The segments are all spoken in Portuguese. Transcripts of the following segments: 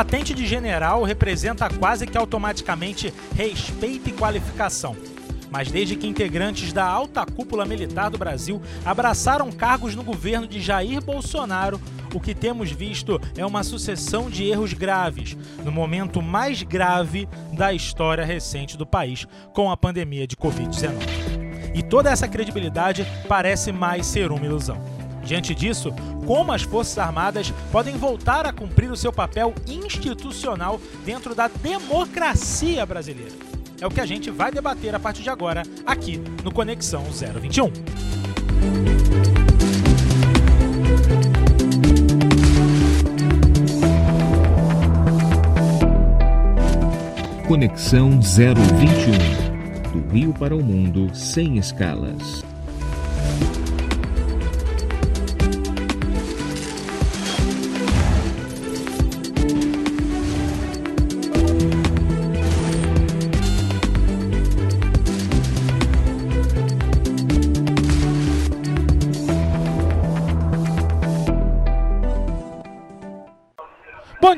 patente de general representa quase que automaticamente respeito e qualificação. Mas desde que integrantes da alta cúpula militar do Brasil abraçaram cargos no governo de Jair Bolsonaro, o que temos visto é uma sucessão de erros graves, no momento mais grave da história recente do país, com a pandemia de Covid-19. E toda essa credibilidade parece mais ser uma ilusão. Diante disso, como as Forças Armadas podem voltar a cumprir o seu papel institucional dentro da democracia brasileira? É o que a gente vai debater a partir de agora, aqui no Conexão 021. Conexão 021 do Rio para o Mundo sem escalas.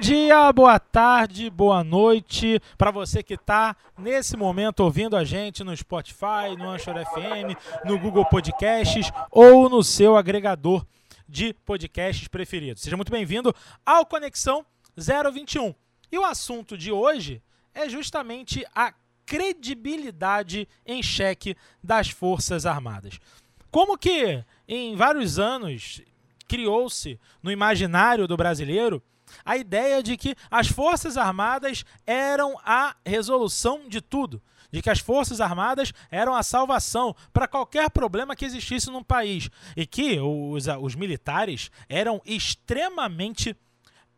Dia, boa tarde, boa noite para você que está nesse momento ouvindo a gente no Spotify, no Anchor FM, no Google Podcasts ou no seu agregador de podcasts preferido. Seja muito bem-vindo ao Conexão 021. E o assunto de hoje é justamente a credibilidade em xeque das Forças Armadas. Como que em vários anos criou-se no imaginário do brasileiro a ideia de que as Forças Armadas eram a resolução de tudo. De que as Forças Armadas eram a salvação para qualquer problema que existisse num país. E que os, os militares eram extremamente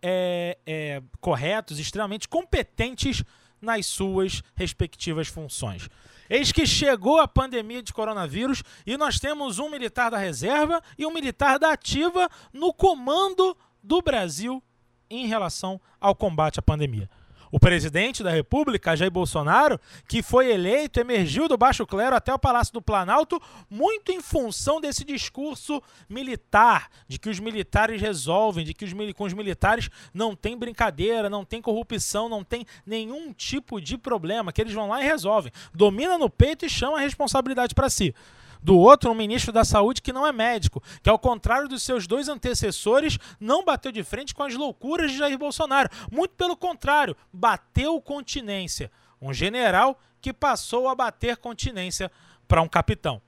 é, é, corretos, extremamente competentes nas suas respectivas funções. Eis que chegou a pandemia de coronavírus e nós temos um militar da reserva e um militar da ativa no comando do Brasil em relação ao combate à pandemia. O presidente da República, Jair Bolsonaro, que foi eleito, emergiu do baixo clero até o Palácio do Planalto, muito em função desse discurso militar, de que os militares resolvem, de que os, com os militares não tem brincadeira, não tem corrupção, não tem nenhum tipo de problema, que eles vão lá e resolvem. Domina no peito e chama a responsabilidade para si do outro um ministro da Saúde que não é médico, que ao contrário dos seus dois antecessores, não bateu de frente com as loucuras de Jair Bolsonaro. Muito pelo contrário, bateu continência. Um general que passou a bater continência para um capitão.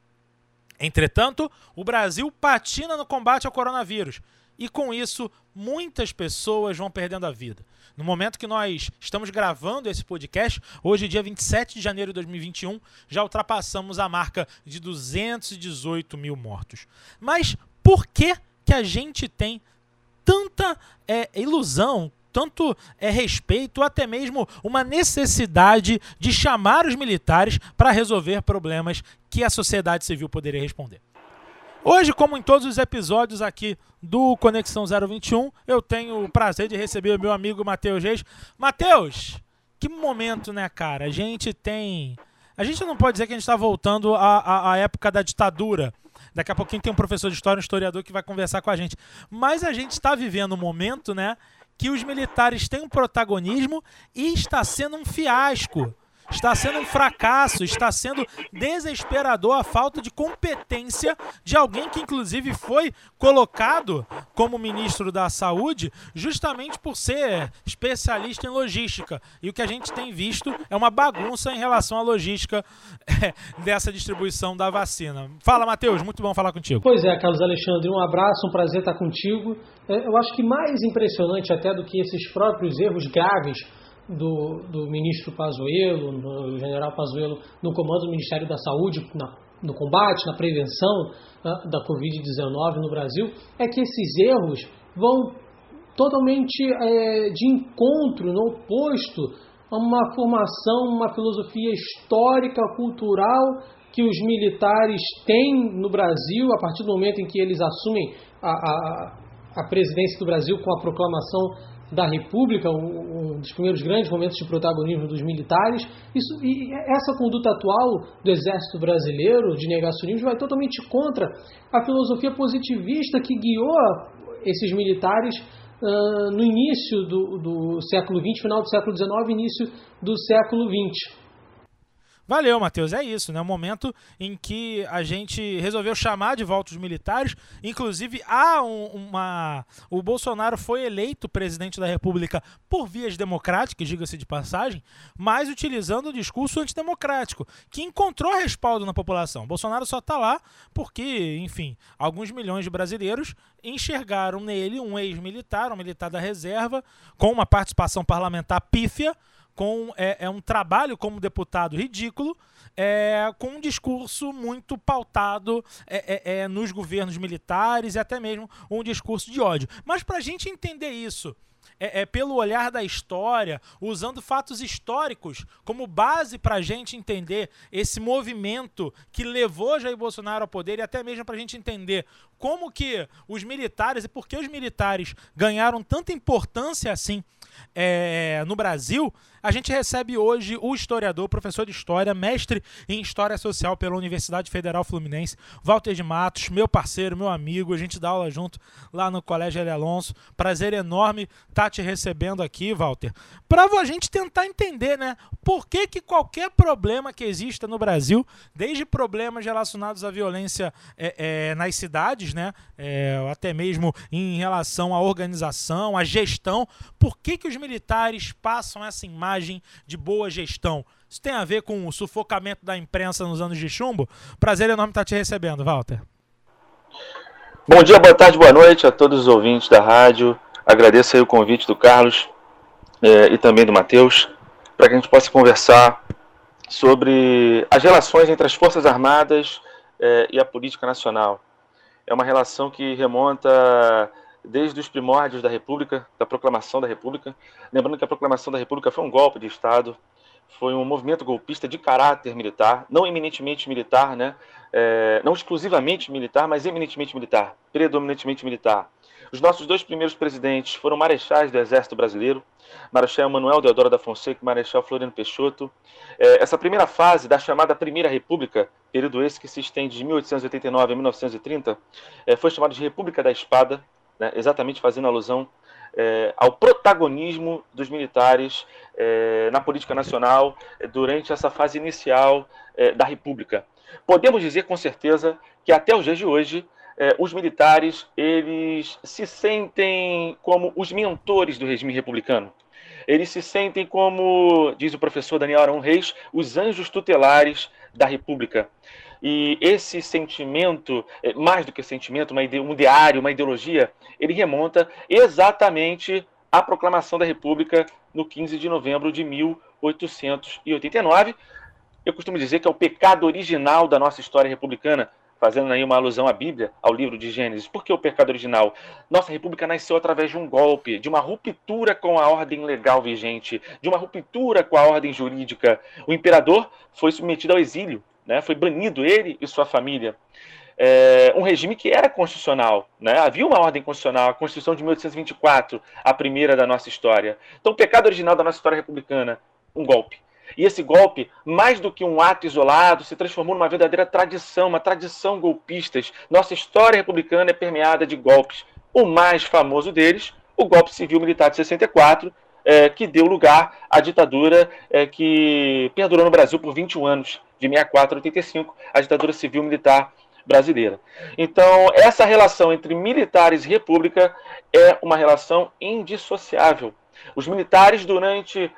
Entretanto, o Brasil patina no combate ao coronavírus e com isso muitas pessoas vão perdendo a vida. No momento que nós estamos gravando esse podcast, hoje, dia 27 de janeiro de 2021, já ultrapassamos a marca de 218 mil mortos. Mas por que, que a gente tem tanta é, ilusão, tanto é, respeito, até mesmo uma necessidade de chamar os militares para resolver problemas que a sociedade civil poderia responder? Hoje, como em todos os episódios aqui do Conexão 021, eu tenho o prazer de receber o meu amigo Matheus Reis. Matheus, que momento, né, cara? A gente tem. A gente não pode dizer que a gente está voltando à, à, à, época da ditadura. Daqui a pouquinho tem um professor de história, um historiador que vai conversar com a gente. Mas a gente está vivendo um momento, né, que os militares têm um protagonismo e está sendo um fiasco Está sendo um fracasso, está sendo desesperador a falta de competência de alguém que, inclusive, foi colocado como ministro da Saúde justamente por ser especialista em logística. E o que a gente tem visto é uma bagunça em relação à logística é, dessa distribuição da vacina. Fala, Matheus, muito bom falar contigo. Pois é, Carlos Alexandre, um abraço, um prazer estar contigo. É, eu acho que mais impressionante até do que esses próprios erros graves do, do ministro Pazuello, do general Pazuello, no comando do Ministério da Saúde, na, no combate, na prevenção uh, da Covid-19 no Brasil, é que esses erros vão totalmente é, de encontro, no oposto a uma formação, uma filosofia histórica, cultural que os militares têm no Brasil a partir do momento em que eles assumem a, a, a presidência do Brasil com a proclamação da República, um, dos primeiros grandes momentos de protagonismo dos militares. Isso, e essa conduta atual do Exército Brasileiro de negacionismo vai totalmente contra a filosofia positivista que guiou esses militares uh, no início do, do século XX, final do século XIX, início do século XX. Valeu, Matheus. É isso, né? O momento em que a gente resolveu chamar de volta os militares. Inclusive, há um, uma. O Bolsonaro foi eleito presidente da República por vias democráticas, diga-se de passagem, mas utilizando o discurso antidemocrático, que encontrou respaldo na população. O Bolsonaro só está lá porque, enfim, alguns milhões de brasileiros enxergaram nele um ex-militar, um militar da reserva, com uma participação parlamentar pífia com é, é um trabalho como deputado ridículo, é, com um discurso muito pautado é, é, é nos governos militares e até mesmo um discurso de ódio. Mas para a gente entender isso é, é, pelo olhar da história, usando fatos históricos como base para a gente entender esse movimento que levou Jair Bolsonaro ao poder e até mesmo para a gente entender como que os militares e por que os militares ganharam tanta importância assim é, no Brasil, a gente recebe hoje o historiador, professor de História, mestre em História Social pela Universidade Federal Fluminense, Walter de Matos, meu parceiro, meu amigo, a gente dá aula junto lá no Colégio L. Alonso. Prazer enorme estar tá te recebendo aqui, Walter, para a gente tentar entender, né, por que que qualquer problema que exista no Brasil, desde problemas relacionados à violência é, é, nas cidades, né, é, até mesmo em relação à organização, à gestão, por que que os militares passam essa imagem de boa gestão? Isso tem a ver com o sufocamento da imprensa nos anos de chumbo? Prazer enorme estar te recebendo, Walter. Bom dia, boa tarde, boa noite a todos os ouvintes da rádio. Agradeço o convite do Carlos é, e também do Matheus para que a gente possa conversar sobre as relações entre as Forças Armadas é, e a política nacional. É uma relação que remonta desde os primórdios da República, da proclamação da República. Lembrando que a proclamação da República foi um golpe de Estado, foi um movimento golpista de caráter militar, não eminentemente militar, né? É, não exclusivamente militar, mas eminentemente militar, predominantemente militar. Os nossos dois primeiros presidentes foram marechais do Exército Brasileiro, Marechal Manuel Deodoro da Fonseca e Marechal Floriano Peixoto. É, essa primeira fase da chamada Primeira República, período esse que se estende de 1889 a 1930, é, foi chamado de República da Espada, né, exatamente fazendo alusão é, ao protagonismo dos militares é, na política nacional é, durante essa fase inicial é, da República. Podemos dizer com certeza que até os dias de hoje é, os militares eles se sentem como os mentores do regime republicano. Eles se sentem como, diz o professor Daniel Arão Reis, os anjos tutelares da República. E esse sentimento, é, mais do que sentimento, um ideário, uma ideologia, ele remonta exatamente à proclamação da República no 15 de novembro de 1889. Eu costumo dizer que é o pecado original da nossa história republicana, fazendo aí uma alusão à Bíblia, ao livro de Gênesis. Por que o pecado original? Nossa república nasceu através de um golpe, de uma ruptura com a ordem legal vigente, de uma ruptura com a ordem jurídica. O imperador foi submetido ao exílio, né? foi banido ele e sua família. É, um regime que era constitucional, né? havia uma ordem constitucional, a Constituição de 1824, a primeira da nossa história. Então, o pecado original da nossa história republicana, um golpe. E esse golpe, mais do que um ato isolado, se transformou numa verdadeira tradição, uma tradição golpista. Nossa história republicana é permeada de golpes. O mais famoso deles, o golpe civil-militar de 64, é, que deu lugar à ditadura é, que perdurou no Brasil por 21 anos, de 64 a 85, a ditadura civil-militar brasileira. Então, essa relação entre militares e república é uma relação indissociável. Os militares, durante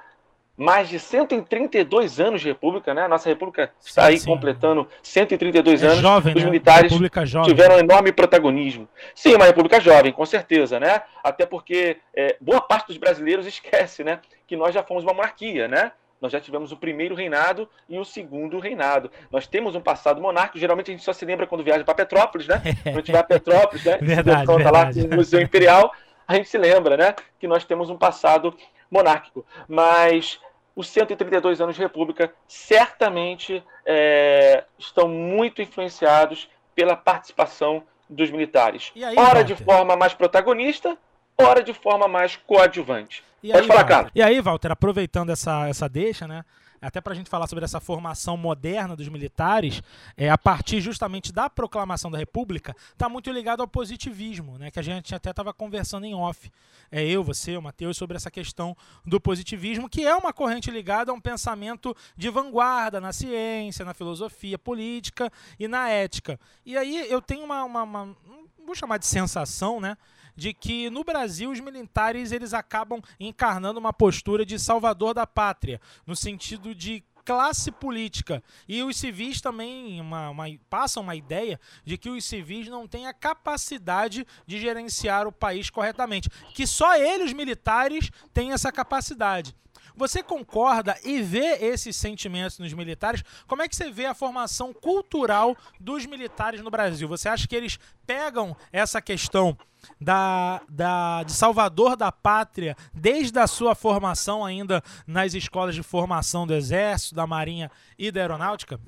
mais de 132 anos de república, né? A nossa república sim, está aí sim. completando 132 é anos. Jovem, Os né? militares jovem. tiveram um enorme protagonismo. Sim, uma república jovem, com certeza, né? Até porque é, boa parte dos brasileiros esquece, né? Que nós já fomos uma monarquia, né? Nós já tivemos o primeiro reinado e o segundo reinado. Nós temos um passado monárquico. Geralmente a gente só se lembra quando viaja para Petrópolis, né? Quando a gente vai a Petrópolis, né? verdade, verdade. Tá lá no Museu Imperial, a gente se lembra, né? Que nós temos um passado monárquico. Mas os 132 anos de República certamente é, estão muito influenciados pela participação dos militares. Aí, ora Walter? de forma mais protagonista, ora de forma mais coadjuvante. E Pode aí, falar, Walter? cara. E aí, Walter, aproveitando essa, essa deixa, né? Até para a gente falar sobre essa formação moderna dos militares, é, a partir justamente da proclamação da República, está muito ligado ao positivismo, né, que a gente até estava conversando em off, é, eu, você, o Matheus, sobre essa questão do positivismo, que é uma corrente ligada a um pensamento de vanguarda na ciência, na filosofia política e na ética. E aí eu tenho uma, uma, uma vou chamar de sensação, né? De que no Brasil os militares eles acabam encarnando uma postura de salvador da pátria, no sentido de classe política. E os civis também uma, uma, passam uma ideia de que os civis não têm a capacidade de gerenciar o país corretamente. Que só eles, os militares, têm essa capacidade. Você concorda e vê esses sentimentos nos militares? Como é que você vê a formação cultural dos militares no Brasil? Você acha que eles pegam essa questão da, da, de Salvador da Pátria desde a sua formação ainda nas escolas de formação do Exército, da Marinha e da Aeronáutica?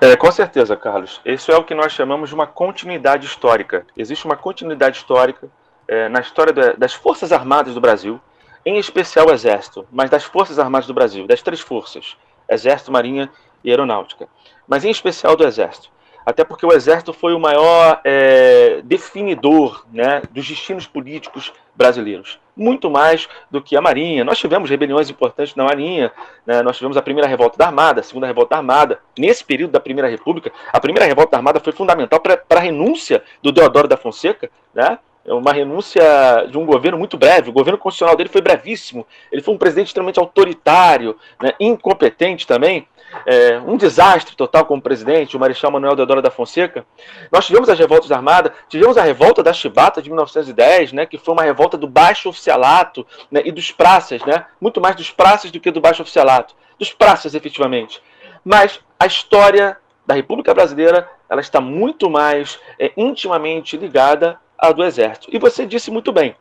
É, com certeza, Carlos. Isso é o que nós chamamos de uma continuidade histórica. Existe uma continuidade histórica é, na história das Forças Armadas do Brasil em especial o Exército, mas das Forças Armadas do Brasil, das três forças, Exército, Marinha e Aeronáutica, mas em especial do Exército. Até porque o Exército foi o maior é, definidor né, dos destinos políticos brasileiros. Muito mais do que a Marinha. Nós tivemos rebeliões importantes na Marinha, né, nós tivemos a primeira revolta da Armada, a segunda revolta da Armada. Nesse período da Primeira República, a primeira revolta da Armada foi fundamental para a renúncia do Deodoro da Fonseca, né, é uma renúncia de um governo muito breve. O governo constitucional dele foi brevíssimo. Ele foi um presidente extremamente autoritário, né, incompetente também. É, um desastre total como presidente, o Marechal Manuel Deodoro da Fonseca. Nós tivemos as revoltas armadas, tivemos a revolta da Chibata de 1910, né, que foi uma revolta do baixo oficialato né, e dos praças, né, muito mais dos praças do que do baixo oficialato, dos praças efetivamente. Mas a história da República Brasileira ela está muito mais é, intimamente ligada a do Exército. E você disse muito bem,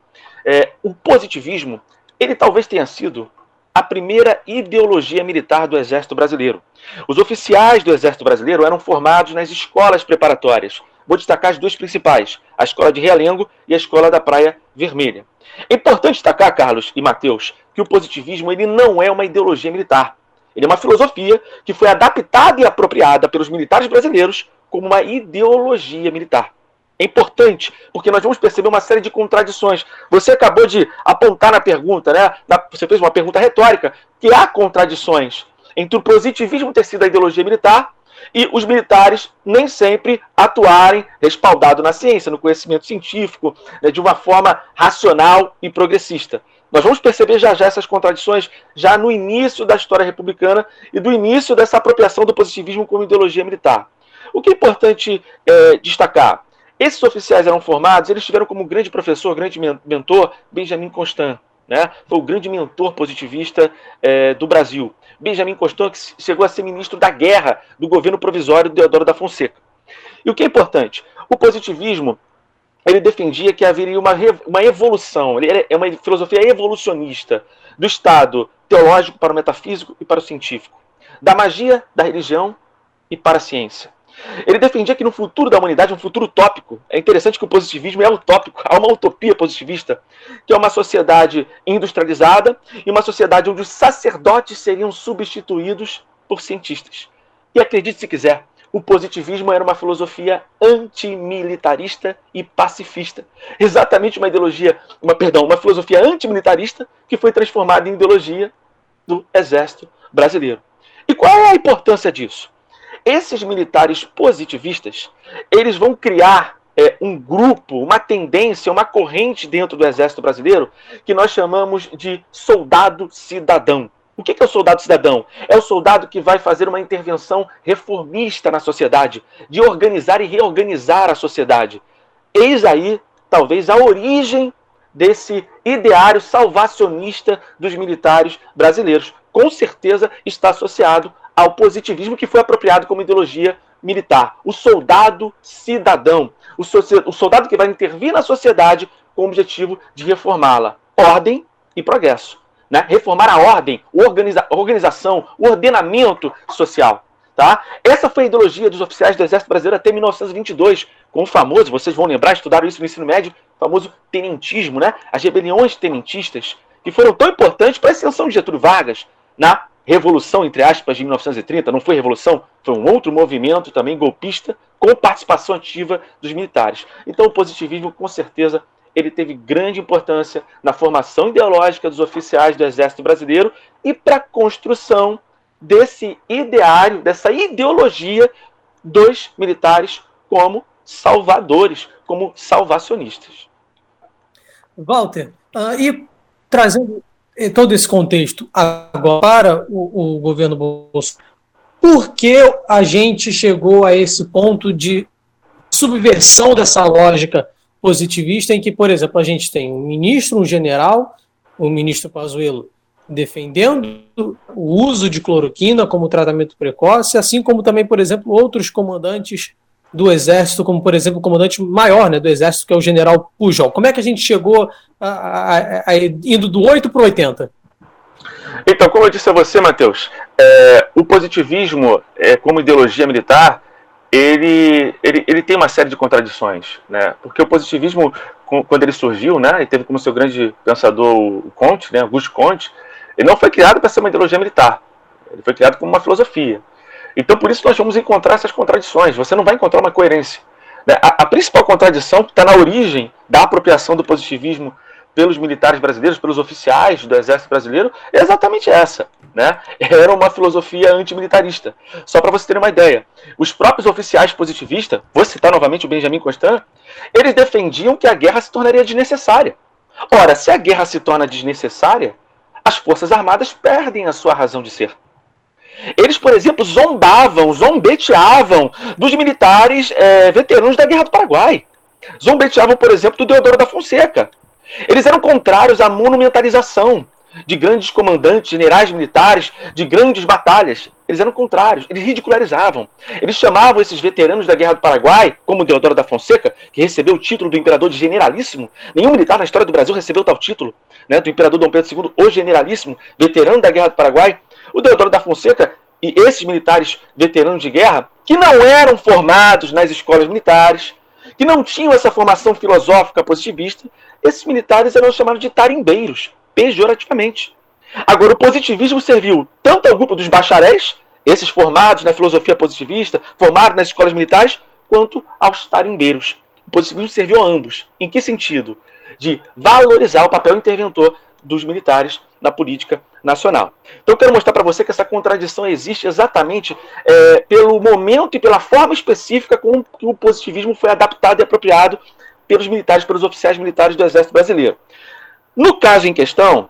é, o positivismo, ele talvez tenha sido a primeira ideologia militar do Exército Brasileiro. Os oficiais do Exército Brasileiro eram formados nas escolas preparatórias. Vou destacar as duas principais, a Escola de Realengo e a Escola da Praia Vermelha. É importante destacar, Carlos e Mateus, que o positivismo ele não é uma ideologia militar. Ele é uma filosofia que foi adaptada e apropriada pelos militares brasileiros como uma ideologia militar. É importante, porque nós vamos perceber uma série de contradições. Você acabou de apontar na pergunta, né? Você fez uma pergunta retórica, que há contradições entre o positivismo ter sido a ideologia militar e os militares nem sempre atuarem respaldado na ciência, no conhecimento científico, né, de uma forma racional e progressista. Nós vamos perceber já já essas contradições já no início da história republicana e do início dessa apropriação do positivismo como ideologia militar. O que é importante é, destacar? Esses oficiais eram formados, eles tiveram como grande professor, grande mentor, Benjamin Constant. Né? Foi o grande mentor positivista é, do Brasil. Benjamin Constant que chegou a ser ministro da guerra do governo provisório de Deodoro da Fonseca. E o que é importante? O positivismo ele defendia que haveria uma, uma evolução, é uma filosofia evolucionista do estado teológico para o metafísico e para o científico, da magia, da religião e para a ciência. Ele defendia que no futuro da humanidade, um futuro utópico, é interessante que o positivismo é utópico, há uma utopia positivista, que é uma sociedade industrializada e uma sociedade onde os sacerdotes seriam substituídos por cientistas. E acredite se quiser, o positivismo era uma filosofia antimilitarista e pacifista. Exatamente uma ideologia, uma perdão, uma filosofia antimilitarista que foi transformada em ideologia do exército brasileiro. E qual é a importância disso? Esses militares positivistas, eles vão criar é, um grupo, uma tendência, uma corrente dentro do exército brasileiro que nós chamamos de soldado cidadão. O que é o soldado cidadão? É o soldado que vai fazer uma intervenção reformista na sociedade, de organizar e reorganizar a sociedade. Eis aí, talvez, a origem desse ideário salvacionista dos militares brasileiros. Com certeza está associado ao positivismo que foi apropriado como ideologia militar. O soldado cidadão. O, so o soldado que vai intervir na sociedade com o objetivo de reformá-la. Ordem e progresso. Né? Reformar a ordem, organiza organização, o ordenamento social. Tá? Essa foi a ideologia dos oficiais do Exército Brasileiro até 1922, com o famoso, vocês vão lembrar, estudaram isso no ensino médio, famoso tenentismo, né? as rebeliões tenentistas, que foram tão importantes para a ascensão de Getúlio Vargas, na revolução, entre aspas, de 1930, não foi revolução, foi um outro movimento também golpista com participação ativa dos militares. Então o positivismo, com certeza, ele teve grande importância na formação ideológica dos oficiais do Exército Brasileiro e para a construção desse ideário, dessa ideologia dos militares como salvadores, como salvacionistas. Walter, uh, e trazendo todo esse contexto agora para o, o governo Bolsonaro, por que a gente chegou a esse ponto de subversão dessa lógica positivista em que, por exemplo, a gente tem um ministro, um general, o ministro Pazuello defendendo o uso de cloroquina como tratamento precoce, assim como também, por exemplo, outros comandantes do Exército, como por exemplo o comandante maior né, do Exército, que é o general Pujol. Como é que a gente chegou a, a, a, indo do 8 para o 80? Então, como eu disse a você, Matheus, é, o positivismo, é, como ideologia militar, ele, ele, ele tem uma série de contradições, né? Porque o positivismo, quando ele surgiu, né, e teve como seu grande pensador o Comte, né, Augusto Comte, ele não foi criado para ser uma ideologia militar. Ele foi criado como uma filosofia. Então, por isso, nós vamos encontrar essas contradições. Você não vai encontrar uma coerência. Né? A, a principal contradição que está na origem da apropriação do positivismo pelos militares brasileiros, pelos oficiais do Exército Brasileiro, é exatamente essa. Né? Era uma filosofia antimilitarista. Só para você ter uma ideia, os próprios oficiais positivistas, vou citar novamente o Benjamin Constant, eles defendiam que a guerra se tornaria desnecessária. Ora, se a guerra se torna desnecessária, as Forças Armadas perdem a sua razão de ser. Eles, por exemplo, zombavam, zombeteavam dos militares é, veteranos da Guerra do Paraguai. Zombeteavam, por exemplo, do Deodoro da Fonseca. Eles eram contrários à monumentalização de grandes comandantes, generais militares, de grandes batalhas. Eles eram contrários, eles ridicularizavam. Eles chamavam esses veteranos da Guerra do Paraguai, como Deodoro da Fonseca, que recebeu o título do imperador de generalíssimo. Nenhum militar na história do Brasil recebeu tal título, né, do imperador Dom Pedro II, o generalíssimo, veterano da Guerra do Paraguai. O Deodoro da Fonseca e esses militares veteranos de guerra, que não eram formados nas escolas militares, que não tinham essa formação filosófica positivista, esses militares eram chamados de tarimbeiros, pejorativamente. Agora, o positivismo serviu tanto ao grupo dos bacharéis, esses formados na filosofia positivista, formados nas escolas militares, quanto aos tarimbeiros. O positivismo serviu a ambos. Em que sentido? De valorizar o papel interventor dos militares na política nacional. Então eu quero mostrar para você que essa contradição existe exatamente é, pelo momento e pela forma específica com que o positivismo foi adaptado e apropriado pelos militares, pelos oficiais militares do Exército Brasileiro. No caso em questão,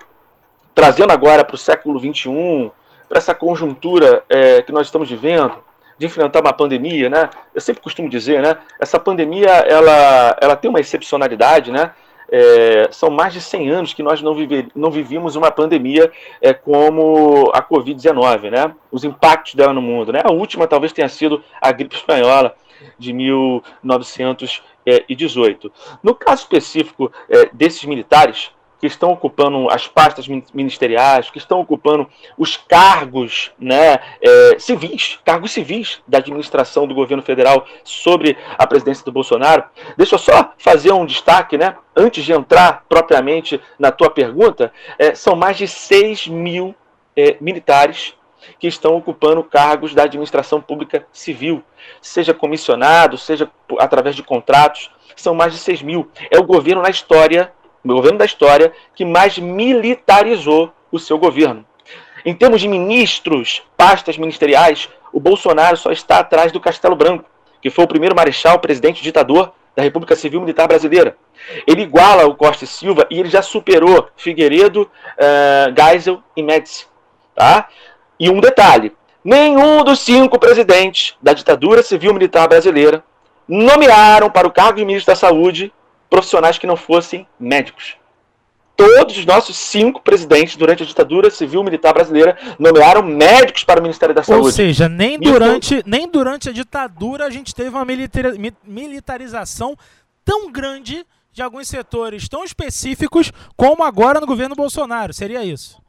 trazendo agora para o século XXI, para essa conjuntura é, que nós estamos vivendo, de enfrentar uma pandemia, né? Eu sempre costumo dizer, né? Essa pandemia, ela, ela tem uma excepcionalidade, né? É, são mais de 100 anos que nós não, vive, não vivíamos uma pandemia é, como a Covid-19, né? Os impactos dela no mundo, né? A última talvez tenha sido a gripe espanhola de 1918. No caso específico é, desses militares, que estão ocupando as pastas ministeriais, que estão ocupando os cargos né, é, civis, cargos civis da administração do governo federal sobre a presidência do Bolsonaro. Deixa eu só fazer um destaque, né? Antes de entrar propriamente na tua pergunta, é, são mais de 6 mil é, militares que estão ocupando cargos da administração pública civil, seja comissionado, seja através de contratos, são mais de 6 mil. É o governo na história o governo da história que mais militarizou o seu governo. Em termos de ministros, pastas ministeriais, o Bolsonaro só está atrás do Castelo Branco, que foi o primeiro marechal, presidente ditador da República Civil Militar Brasileira. Ele iguala o Costa e Silva e ele já superou Figueiredo, uh, Geisel e Médici. Tá? E um detalhe: nenhum dos cinco presidentes da ditadura civil militar brasileira nomearam para o cargo de ministro da Saúde profissionais que não fossem médicos. Todos os nossos cinco presidentes durante a ditadura civil militar brasileira nomearam médicos para o Ministério da Saúde. Ou seja, nem durante, nem durante a ditadura a gente teve uma militarização tão grande de alguns setores tão específicos como agora no governo Bolsonaro. Seria isso?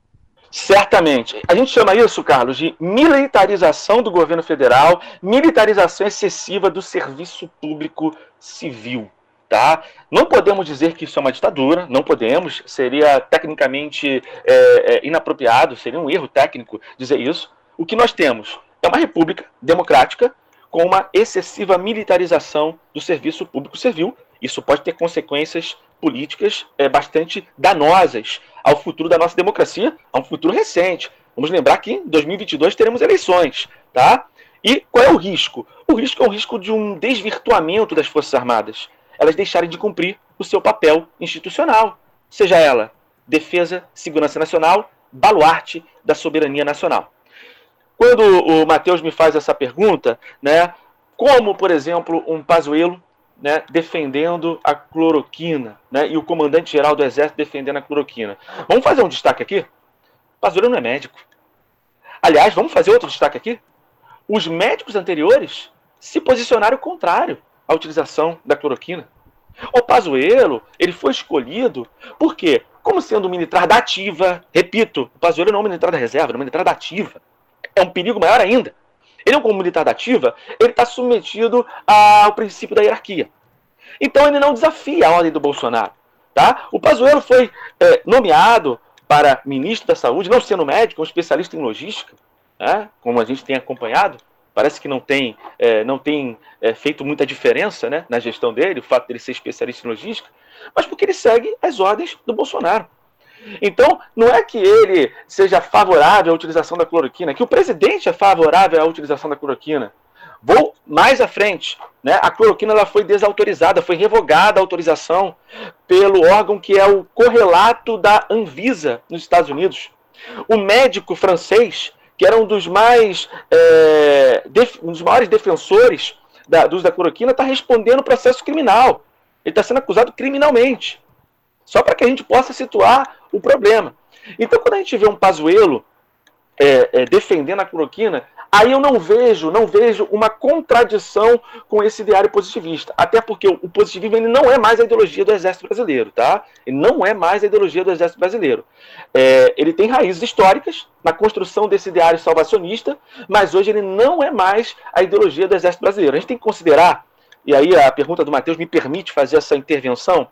Certamente. A gente chama isso, Carlos, de militarização do governo federal, militarização excessiva do serviço público civil. Tá? Não podemos dizer que isso é uma ditadura, não podemos, seria tecnicamente é, é, inapropriado, seria um erro técnico dizer isso. O que nós temos é uma república democrática com uma excessiva militarização do serviço público civil. Isso pode ter consequências políticas é, bastante danosas ao futuro da nossa democracia, a um futuro recente. Vamos lembrar que em 2022 teremos eleições, tá? E qual é o risco? O risco é o risco de um desvirtuamento das Forças Armadas elas deixarem de cumprir o seu papel institucional, seja ela defesa, segurança nacional, baluarte da soberania nacional. Quando o Matheus me faz essa pergunta, né, como, por exemplo, um Pazuello né, defendendo a cloroquina, né, e o comandante-geral do Exército defendendo a cloroquina. Vamos fazer um destaque aqui? Pazuello não é médico. Aliás, vamos fazer outro destaque aqui? Os médicos anteriores se posicionaram contrário à utilização da cloroquina. O Pazuello, ele foi escolhido por quê? Como sendo um militar da ativa, repito, o Pazuello não é um militar da reserva, é um militar da ativa. É um perigo maior ainda. Ele, como militar da ativa, ele está submetido ao princípio da hierarquia. Então ele não desafia a ordem do Bolsonaro. Tá? O Pazuello foi é, nomeado para ministro da Saúde, não sendo médico, um especialista em logística, né? como a gente tem acompanhado, parece que não tem, é, não tem é, feito muita diferença né, na gestão dele, o fato dele ser especialista em logística, mas porque ele segue as ordens do Bolsonaro. Então, não é que ele seja favorável à utilização da cloroquina, que o presidente é favorável à utilização da cloroquina. Vou mais à frente. Né? A cloroquina ela foi desautorizada, foi revogada a autorização pelo órgão que é o correlato da Anvisa nos Estados Unidos. O médico francês que era um dos mais é, um dos maiores defensores da, do uso da cloroquina, está respondendo processo criminal. Ele está sendo acusado criminalmente. Só para que a gente possa situar o problema. Então, quando a gente vê um Pazuello é, é, defendendo a cloroquina, Aí eu não vejo, não vejo uma contradição com esse ideário positivista. Até porque o positivismo ele não é mais a ideologia do Exército Brasileiro, tá? Ele não é mais a ideologia do Exército Brasileiro. É, ele tem raízes históricas na construção desse ideário salvacionista, mas hoje ele não é mais a ideologia do Exército Brasileiro. A gente tem que considerar, e aí a pergunta do Matheus me permite fazer essa intervenção,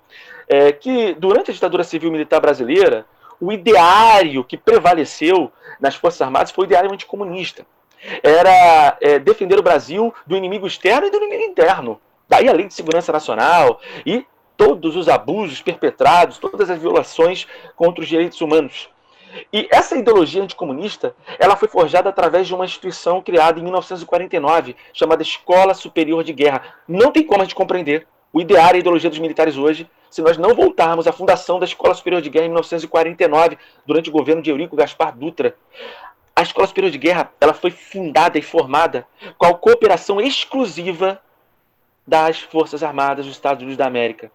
é, que durante a ditadura civil militar brasileira, o ideário que prevaleceu nas Forças Armadas foi o ideário anticomunista era é, defender o Brasil do inimigo externo e do inimigo interno. Daí a Lei de Segurança Nacional e todos os abusos perpetrados, todas as violações contra os direitos humanos. E essa ideologia anticomunista, ela foi forjada através de uma instituição criada em 1949, chamada Escola Superior de Guerra. Não tem como a gente compreender o ideário e a ideologia dos militares hoje se nós não voltarmos à fundação da Escola Superior de Guerra em 1949, durante o governo de Eurico Gaspar Dutra. A Escola Superior de Guerra ela foi fundada e formada com a cooperação exclusiva das Forças Armadas dos Estados Unidos da América.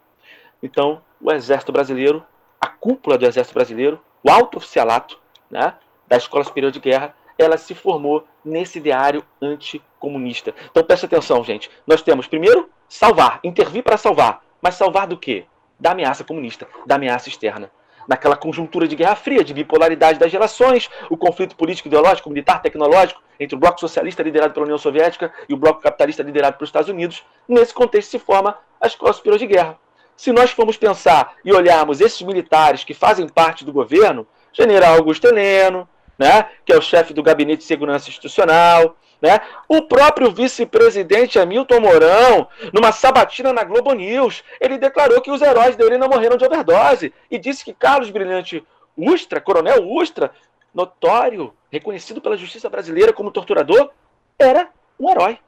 Então, o Exército Brasileiro, a cúpula do Exército Brasileiro, o alto oficialato né, da Escola Superior de Guerra, ela se formou nesse ideário anticomunista. Então preste atenção, gente. Nós temos, primeiro, salvar, intervir para salvar. Mas salvar do quê? Da ameaça comunista, da ameaça externa naquela conjuntura de Guerra Fria, de bipolaridade das relações, o conflito político, ideológico, militar, tecnológico entre o bloco socialista liderado pela União Soviética e o bloco capitalista liderado pelos Estados Unidos. Nesse contexto se forma a Escola Superior de Guerra. Se nós formos pensar e olharmos esses militares que fazem parte do governo, General Augusto Heleno, né, que é o chefe do Gabinete de Segurança Institucional, né? O próprio vice-presidente Hamilton Mourão, numa sabatina na Globo News, ele declarou que os heróis da Urina morreram de overdose e disse que Carlos Brilhante Ustra, coronel Ustra, notório, reconhecido pela justiça brasileira como torturador, era um herói.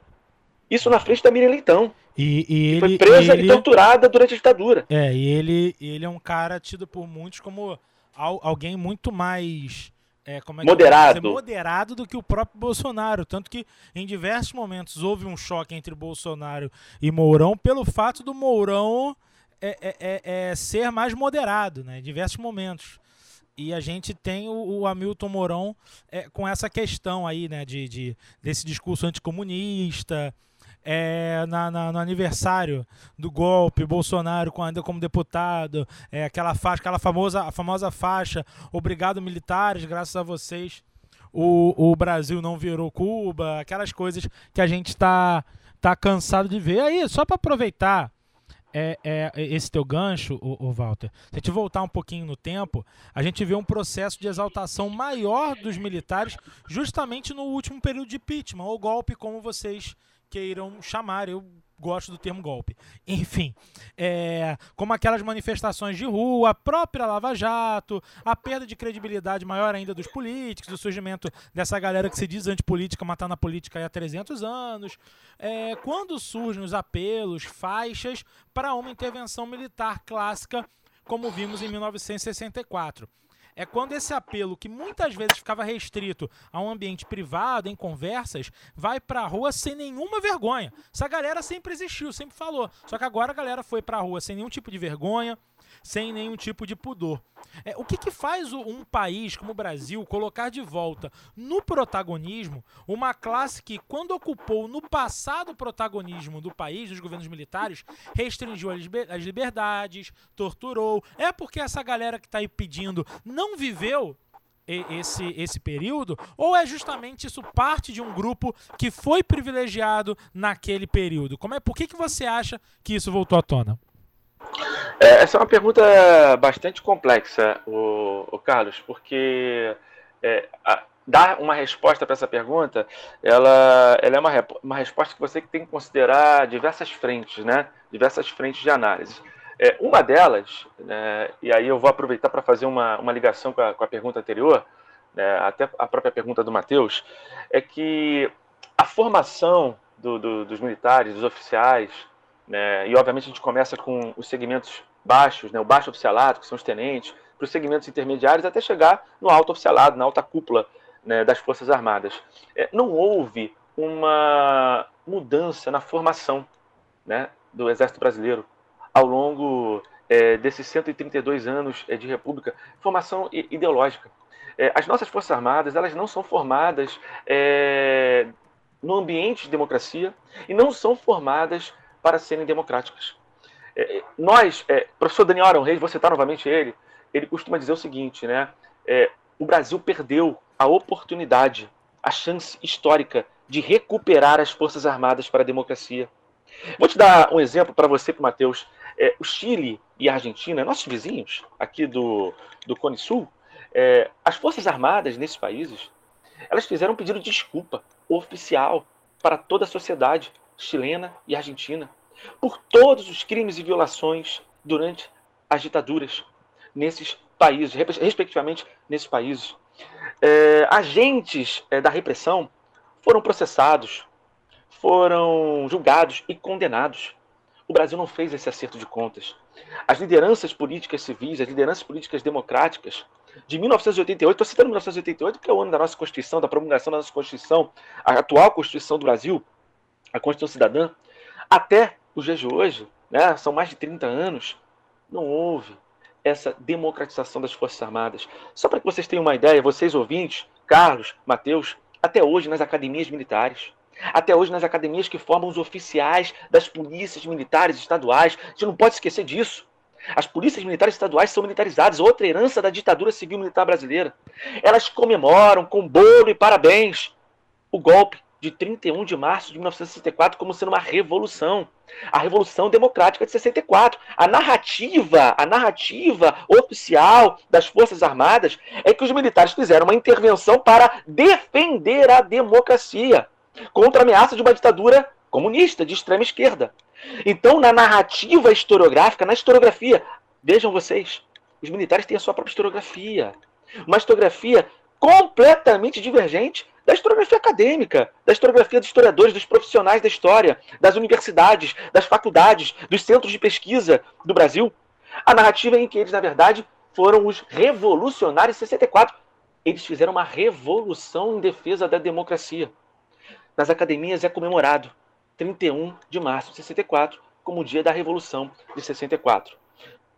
Isso na frente da Miriam Leitão. E, e ele, foi presa ele, e torturada durante a ditadura. É, e ele, ele é um cara tido por muitos como alguém muito mais é, como é que moderado. Moderado do que o próprio Bolsonaro. Tanto que em diversos momentos houve um choque entre Bolsonaro e Mourão pelo fato do Mourão é, é, é, é ser mais moderado, né? Em diversos momentos. E a gente tem o, o Hamilton Mourão é, com essa questão aí, né? De, de, desse discurso anticomunista é, na, na, no aniversário do golpe, Bolsonaro ainda como deputado, é, aquela faixa, aquela famosa, a famosa faixa, obrigado militares, graças a vocês o, o Brasil não virou Cuba, aquelas coisas que a gente está tá cansado de ver. Aí, só para aproveitar é, é, esse teu gancho, o, o Walter, se a gente voltar um pouquinho no tempo, a gente vê um processo de exaltação maior dos militares justamente no último período de impeachment, ou golpe, como vocês queiram chamar. Eu gosto do termo golpe. Enfim, é, como aquelas manifestações de rua, a própria Lava Jato, a perda de credibilidade maior ainda dos políticos, o surgimento dessa galera que se diz antipolítica, matar na política há 300 anos. É, quando surgem os apelos, faixas para uma intervenção militar clássica, como vimos em 1964 é quando esse apelo, que muitas vezes ficava restrito a um ambiente privado, em conversas, vai pra rua sem nenhuma vergonha. Essa galera sempre existiu, sempre falou. Só que agora a galera foi pra rua sem nenhum tipo de vergonha, sem nenhum tipo de pudor. É, o que, que faz um país como o Brasil colocar de volta no protagonismo uma classe que, quando ocupou no passado o protagonismo do país, dos governos militares, restringiu as liberdades, torturou? É porque essa galera que está aí pedindo não viveu esse, esse período? Ou é justamente isso parte de um grupo que foi privilegiado naquele período? Como é, por que, que você acha que isso voltou à tona? É, essa é uma pergunta bastante complexa, o, o Carlos, porque é, a, dar uma resposta para essa pergunta, ela, ela é uma, uma resposta que você tem que considerar diversas frentes, né? Diversas frentes de análise. É, uma delas, né, e aí eu vou aproveitar para fazer uma, uma ligação com a, com a pergunta anterior, né, até a própria pergunta do Matheus, é que a formação do, do, dos militares, dos oficiais, né? E, obviamente, a gente começa com os segmentos baixos, né? o baixo oficialato, que são os tenentes, para os segmentos intermediários, até chegar no alto oficialado, na alta cúpula né, das Forças Armadas. É, não houve uma mudança na formação né, do Exército Brasileiro ao longo é, desses 132 anos é, de República, formação ideológica. É, as nossas Forças Armadas elas não são formadas é, no ambiente de democracia e não são formadas para serem democráticas. É, nós, é, professor Daniel Arão Reis, vou citar novamente ele, ele costuma dizer o seguinte, né? É, o Brasil perdeu a oportunidade, a chance histórica de recuperar as Forças Armadas para a democracia. Vou te dar um exemplo para você, para Matheus. É, o Chile e a Argentina, nossos vizinhos aqui do, do Cone Sul, é, as Forças Armadas nesses países, elas fizeram um pedido de desculpa oficial para toda a sociedade chilena e argentina por todos os crimes e violações durante as ditaduras nesses países, respectivamente nesses países. É, agentes é, da repressão foram processados, foram julgados e condenados. O Brasil não fez esse acerto de contas. As lideranças políticas civis, as lideranças políticas democráticas de 1988, estou citando 1988 porque é o ano da nossa Constituição, da promulgação da nossa Constituição, a atual Constituição do Brasil, a Constituição Cidadã, até os dias de hoje, né, são mais de 30 anos, não houve essa democratização das Forças Armadas. Só para que vocês tenham uma ideia, vocês ouvintes, Carlos, Mateus, até hoje nas academias militares, até hoje nas academias que formam os oficiais das polícias militares estaduais, a gente não pode esquecer disso. As polícias militares estaduais são militarizadas, outra herança da ditadura civil militar brasileira. Elas comemoram com bolo e parabéns o golpe de 31 de março de 1964 como sendo uma revolução, a revolução democrática de 64. A narrativa, a narrativa oficial das Forças Armadas é que os militares fizeram uma intervenção para defender a democracia contra a ameaça de uma ditadura comunista de extrema esquerda. Então, na narrativa historiográfica, na historiografia, vejam vocês, os militares têm a sua própria historiografia. Uma historiografia completamente divergente da historiografia acadêmica, da historiografia dos historiadores, dos profissionais da história, das universidades, das faculdades, dos centros de pesquisa do Brasil. A narrativa é em que eles, na verdade, foram os revolucionários em 64. Eles fizeram uma revolução em defesa da democracia. Nas academias é comemorado 31 de março de 64 como o dia da Revolução de 64.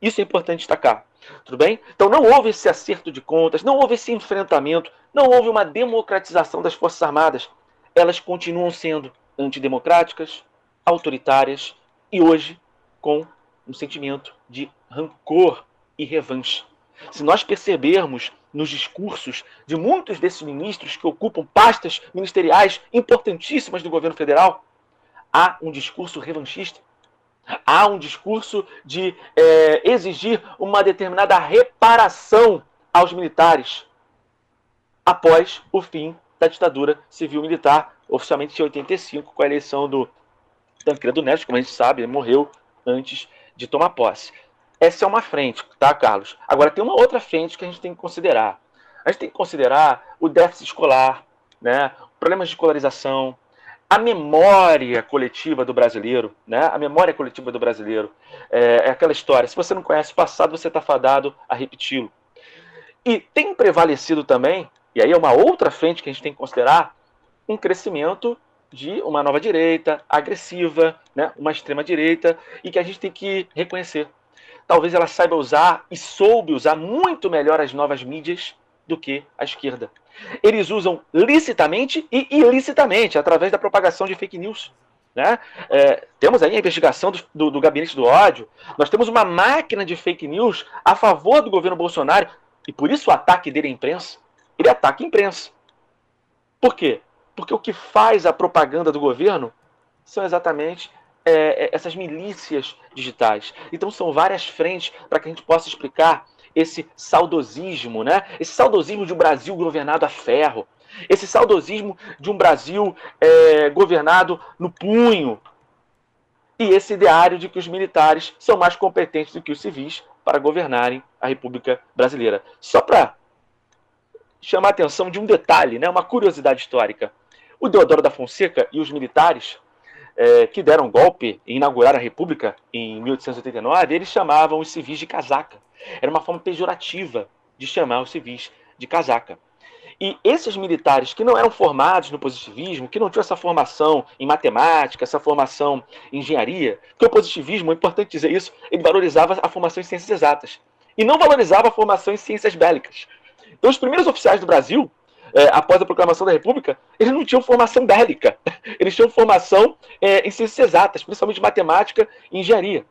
Isso é importante destacar. Tudo bem? Então não houve esse acerto de contas, não houve esse enfrentamento, não houve uma democratização das Forças Armadas. Elas continuam sendo antidemocráticas, autoritárias e hoje com um sentimento de rancor e revanche. Se nós percebermos nos discursos de muitos desses ministros que ocupam pastas ministeriais importantíssimas do governo federal, há um discurso revanchista. Há um discurso de é, exigir uma determinada reparação aos militares após o fim da ditadura civil-militar, oficialmente em 85, com a eleição do Tancredo Neves, como a gente sabe, ele morreu antes de tomar posse. Essa é uma frente, tá, Carlos? Agora tem uma outra frente que a gente tem que considerar. A gente tem que considerar o déficit escolar, né? problemas de escolarização, a memória coletiva do brasileiro, né? A memória coletiva do brasileiro é, é aquela história. Se você não conhece o passado, você está fadado a repeti-lo. E tem prevalecido também, e aí é uma outra frente que a gente tem que considerar, um crescimento de uma nova direita agressiva, né? Uma extrema direita e que a gente tem que reconhecer talvez ela saiba usar e soube usar muito melhor as novas mídias do que a esquerda. Eles usam licitamente e ilicitamente, através da propagação de fake news. Né? É, temos aí a investigação do, do, do, gabinete do ódio. Nós temos uma máquina de fake news a favor do governo Bolsonaro. E por isso o ataque dele à imprensa. Ele ataca a imprensa. Por quê? Porque o que faz a propaganda do governo são exatamente é, é, essas milícias digitais. Então são várias frentes para que a gente possa explicar esse saudosismo, né? Esse saudosismo de um Brasil governado a ferro, esse saudosismo de um Brasil é, governado no punho, e esse ideário de que os militares são mais competentes do que os civis para governarem a República Brasileira. Só para chamar a atenção de um detalhe, né? Uma curiosidade histórica. O Deodoro da Fonseca e os militares é, que deram golpe e inauguraram a República em 1889, eles chamavam os civis de casaca. Era uma forma pejorativa de chamar os civis de casaca. E esses militares que não eram formados no positivismo, que não tinham essa formação em matemática, essa formação em engenharia, porque o positivismo, é importante dizer isso, ele valorizava a formação em ciências exatas e não valorizava a formação em ciências bélicas. Então, os primeiros oficiais do Brasil é, após a proclamação da República, eles não tinham formação bélica. Eles tinham formação é, em ciências exatas, principalmente matemática e engenharia.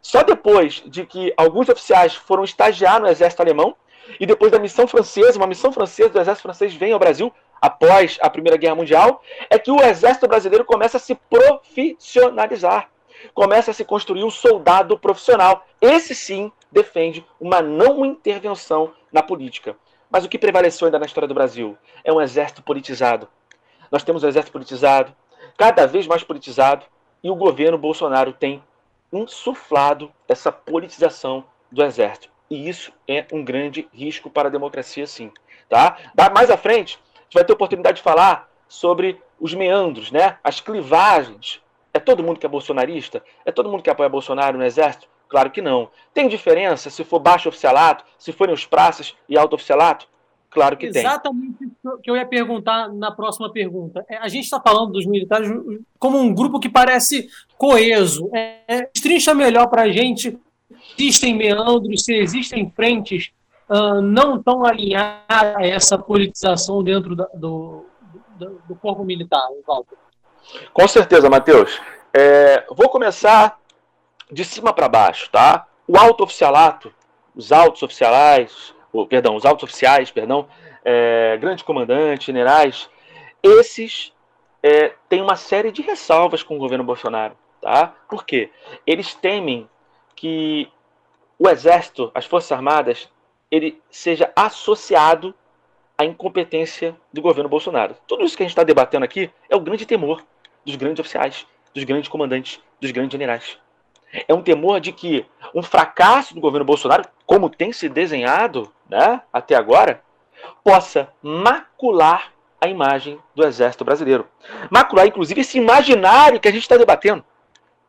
Só depois de que alguns oficiais foram estagiar no exército alemão, e depois da missão francesa, uma missão francesa do exército francês vem ao Brasil após a Primeira Guerra Mundial, é que o exército brasileiro começa a se profissionalizar. Começa a se construir um soldado profissional. Esse sim defende uma não intervenção na política. Mas o que prevaleceu ainda na história do Brasil é um exército politizado. Nós temos um exército politizado, cada vez mais politizado, e o governo Bolsonaro tem insuflado essa politização do exército. E isso é um grande risco para a democracia, sim. Tá? Mais à frente, a gente vai ter oportunidade de falar sobre os meandros, né? as clivagens. É todo mundo que é bolsonarista? É todo mundo que apoia Bolsonaro no exército? Claro que não. Tem diferença se for baixo oficialato, se forem os praças e alto oficialato? Claro que Exatamente tem. Exatamente o que eu ia perguntar na próxima pergunta. É, a gente está falando dos militares como um grupo que parece coeso. É, é destrincha melhor para a gente se existem meandros, se existem frentes uh, não tão alinhadas a essa politização dentro da, do, do, do, corpo militar, Walter. Com certeza, Matheus. É, vou começar de cima para baixo, tá? O alto oficialato, os altos oficiais, ou, perdão, os altos oficiais, perdão, é, grande comandante, generais, esses é, têm uma série de ressalvas com o governo Bolsonaro, tá? Por quê? Eles temem que o exército, as forças armadas, ele seja associado à incompetência do governo Bolsonaro. Tudo isso que a gente está debatendo aqui é o grande temor dos grandes oficiais, dos grandes comandantes, dos grandes generais é um temor de que um fracasso do governo Bolsonaro, como tem se desenhado né, até agora, possa macular a imagem do Exército Brasileiro. Macular, inclusive, esse imaginário que a gente está debatendo.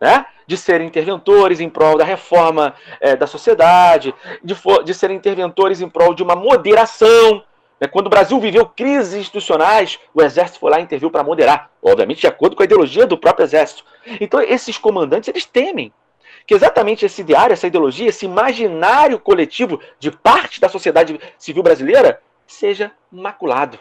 Né? De serem interventores em prol da reforma é, da sociedade, de, de serem interventores em prol de uma moderação. Né? Quando o Brasil viveu crises institucionais, o Exército foi lá e interviu para moderar, obviamente de acordo com a ideologia do próprio Exército. Então, esses comandantes, eles temem que exatamente esse ideário, essa ideologia, esse imaginário coletivo de parte da sociedade civil brasileira seja maculado.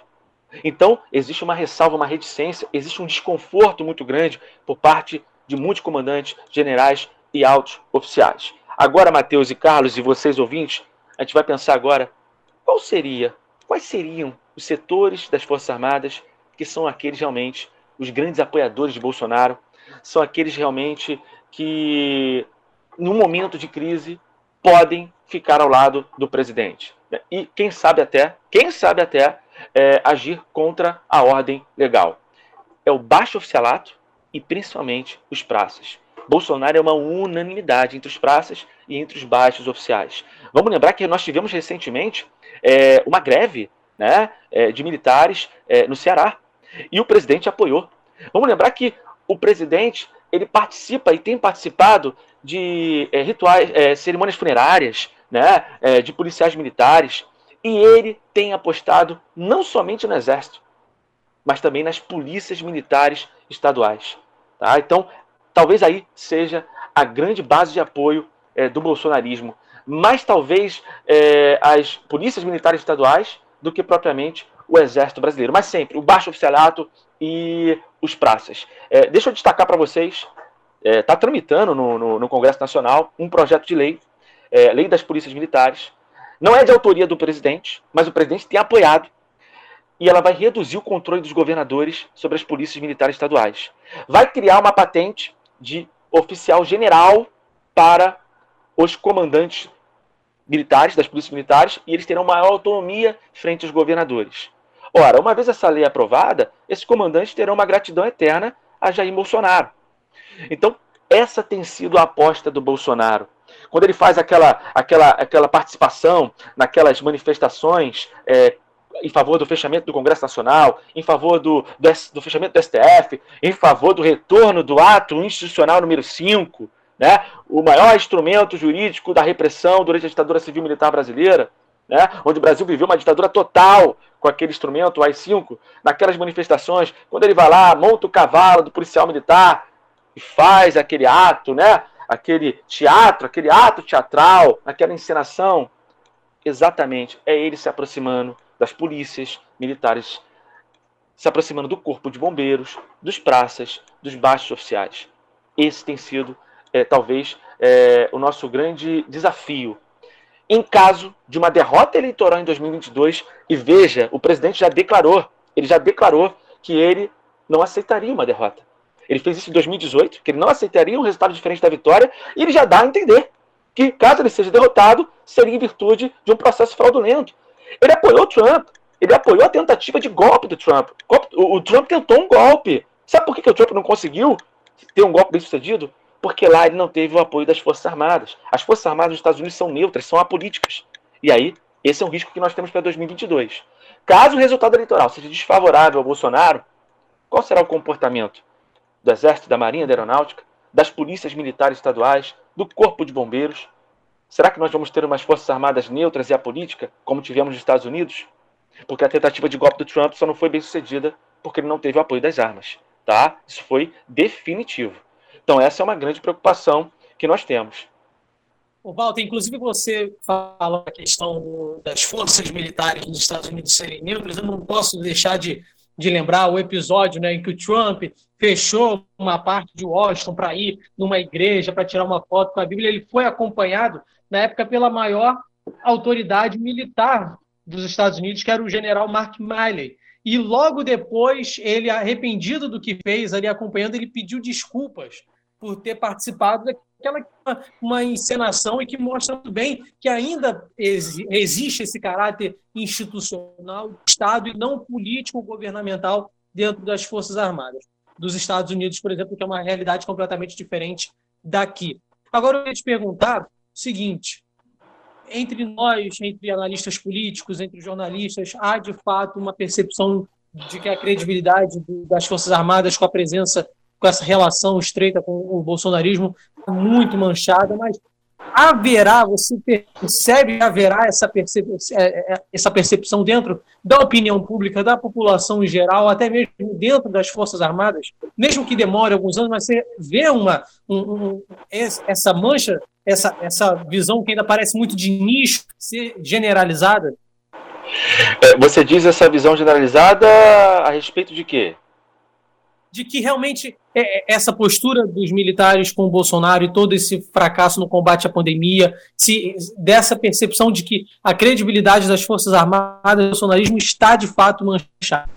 Então, existe uma ressalva, uma reticência, existe um desconforto muito grande por parte de muitos comandantes, generais e altos oficiais. Agora, Mateus e Carlos, e vocês ouvintes, a gente vai pensar agora qual seria, quais seriam os setores das Forças Armadas que são aqueles realmente os grandes apoiadores de Bolsonaro, são aqueles realmente que, num momento de crise, podem ficar ao lado do presidente. E quem sabe até, quem sabe até, é, agir contra a ordem legal. É o baixo oficialato e principalmente os praças. Bolsonaro é uma unanimidade entre os praças e entre os baixos oficiais. Vamos lembrar que nós tivemos recentemente é, uma greve né, é, de militares é, no Ceará e o presidente apoiou. Vamos lembrar que o presidente ele participa e tem participado de é, rituais, é, cerimônias funerárias, né, é, de policiais militares, e ele tem apostado não somente no exército, mas também nas polícias militares estaduais. Tá? Então, talvez aí seja a grande base de apoio do bolsonarismo, mais talvez as polícias militares estaduais do que propriamente o exército brasileiro, mas sempre o baixo oficialato e os praças. É, deixa eu destacar para vocês, está é, tramitando no, no, no, Congresso Nacional um projeto de lei, é, lei das polícias militares, não é de autoria do presidente, mas o presidente tem apoiado e ela vai reduzir o controle dos governadores sobre as polícias militares estaduais. Vai criar uma patente de oficial general para os comandantes militares, das polícias militares, e eles terão maior autonomia frente aos governadores. Ora, uma vez essa lei aprovada, esses comandantes terão uma gratidão eterna a Jair Bolsonaro. Então, essa tem sido a aposta do Bolsonaro. Quando ele faz aquela, aquela, aquela participação naquelas manifestações é, em favor do fechamento do Congresso Nacional, em favor do, do, do, fechamento do STF, em favor do retorno do ato institucional número 5, né? o maior instrumento jurídico da repressão durante a ditadura civil militar brasileira, né? onde o Brasil viveu uma ditadura total com aquele instrumento, o AI-5, naquelas manifestações, quando ele vai lá, monta o cavalo do policial militar e faz aquele ato, né? aquele teatro, aquele ato teatral, aquela encenação, exatamente, é ele se aproximando das polícias militares, se aproximando do corpo de bombeiros, dos praças, dos baixos oficiais. Esse tem sido, é, talvez, é, o nosso grande desafio. Em caso de uma derrota eleitoral em 2022, e veja, o presidente já declarou, ele já declarou que ele não aceitaria uma derrota. Ele fez isso em 2018, que ele não aceitaria um resultado diferente da vitória, e ele já dá a entender que, caso ele seja derrotado, seria em virtude de um processo fraudulento. Ele apoiou o Trump. Ele apoiou a tentativa de golpe do Trump. O, Trump tentou um golpe. Sabe por que, que o Trump não conseguiu ter um golpe bem sucedido? Porque lá ele não teve o apoio das Forças Armadas. As Forças Armadas dos Estados Unidos são neutras, são apolíticas. E aí, esse é um risco que nós temos para 2022. Caso o resultado eleitoral seja desfavorável ao Bolsonaro, qual será o comportamento do Exército, da Marinha, da Aeronáutica, das polícias militares estaduais, do Corpo de Bombeiros? Será que nós vamos ter umas forças armadas neutras e apolíticas, como tivemos nos Estados Unidos? Porque a tentativa de golpe do Trump só não foi bem sucedida porque ele não teve o apoio das armas. Tá? Isso foi definitivo. Então, essa é uma grande preocupação que nós temos. O Walter, inclusive você falou a questão das forças militares dos Estados Unidos serem neutras, eu não posso deixar de, de lembrar o episódio né, em que o Trump fechou uma parte de Washington para ir numa igreja para tirar uma foto com a Bíblia. Ele foi acompanhado na época pela maior autoridade militar dos Estados Unidos, que era o general Mark Miley. E logo depois, ele, arrependido do que fez ali acompanhando, ele pediu desculpas por ter participado daquela uma encenação e que mostra muito bem que ainda existe esse caráter institucional do Estado e não político governamental dentro das Forças Armadas dos Estados Unidos, por exemplo, que é uma realidade completamente diferente daqui. Agora eu queria te perguntar o seguinte: entre nós, entre analistas políticos, entre jornalistas, há de fato uma percepção de que a credibilidade das Forças Armadas com a presença, com essa relação estreita com o bolsonarismo é muito manchada, mas haverá, você percebe haverá essa, percep é, é, essa percepção dentro da opinião pública, da população em geral, até mesmo dentro das Forças Armadas, mesmo que demore alguns anos, mas você vê uma, um, um, essa mancha, essa, essa visão que ainda parece muito de nicho, ser generalizada? É, você diz essa visão generalizada a respeito de quê? De que realmente é, é, essa postura dos militares com o Bolsonaro e todo esse fracasso no combate à pandemia, se, dessa percepção de que a credibilidade das Forças Armadas do bolsonarismo está de fato manchada.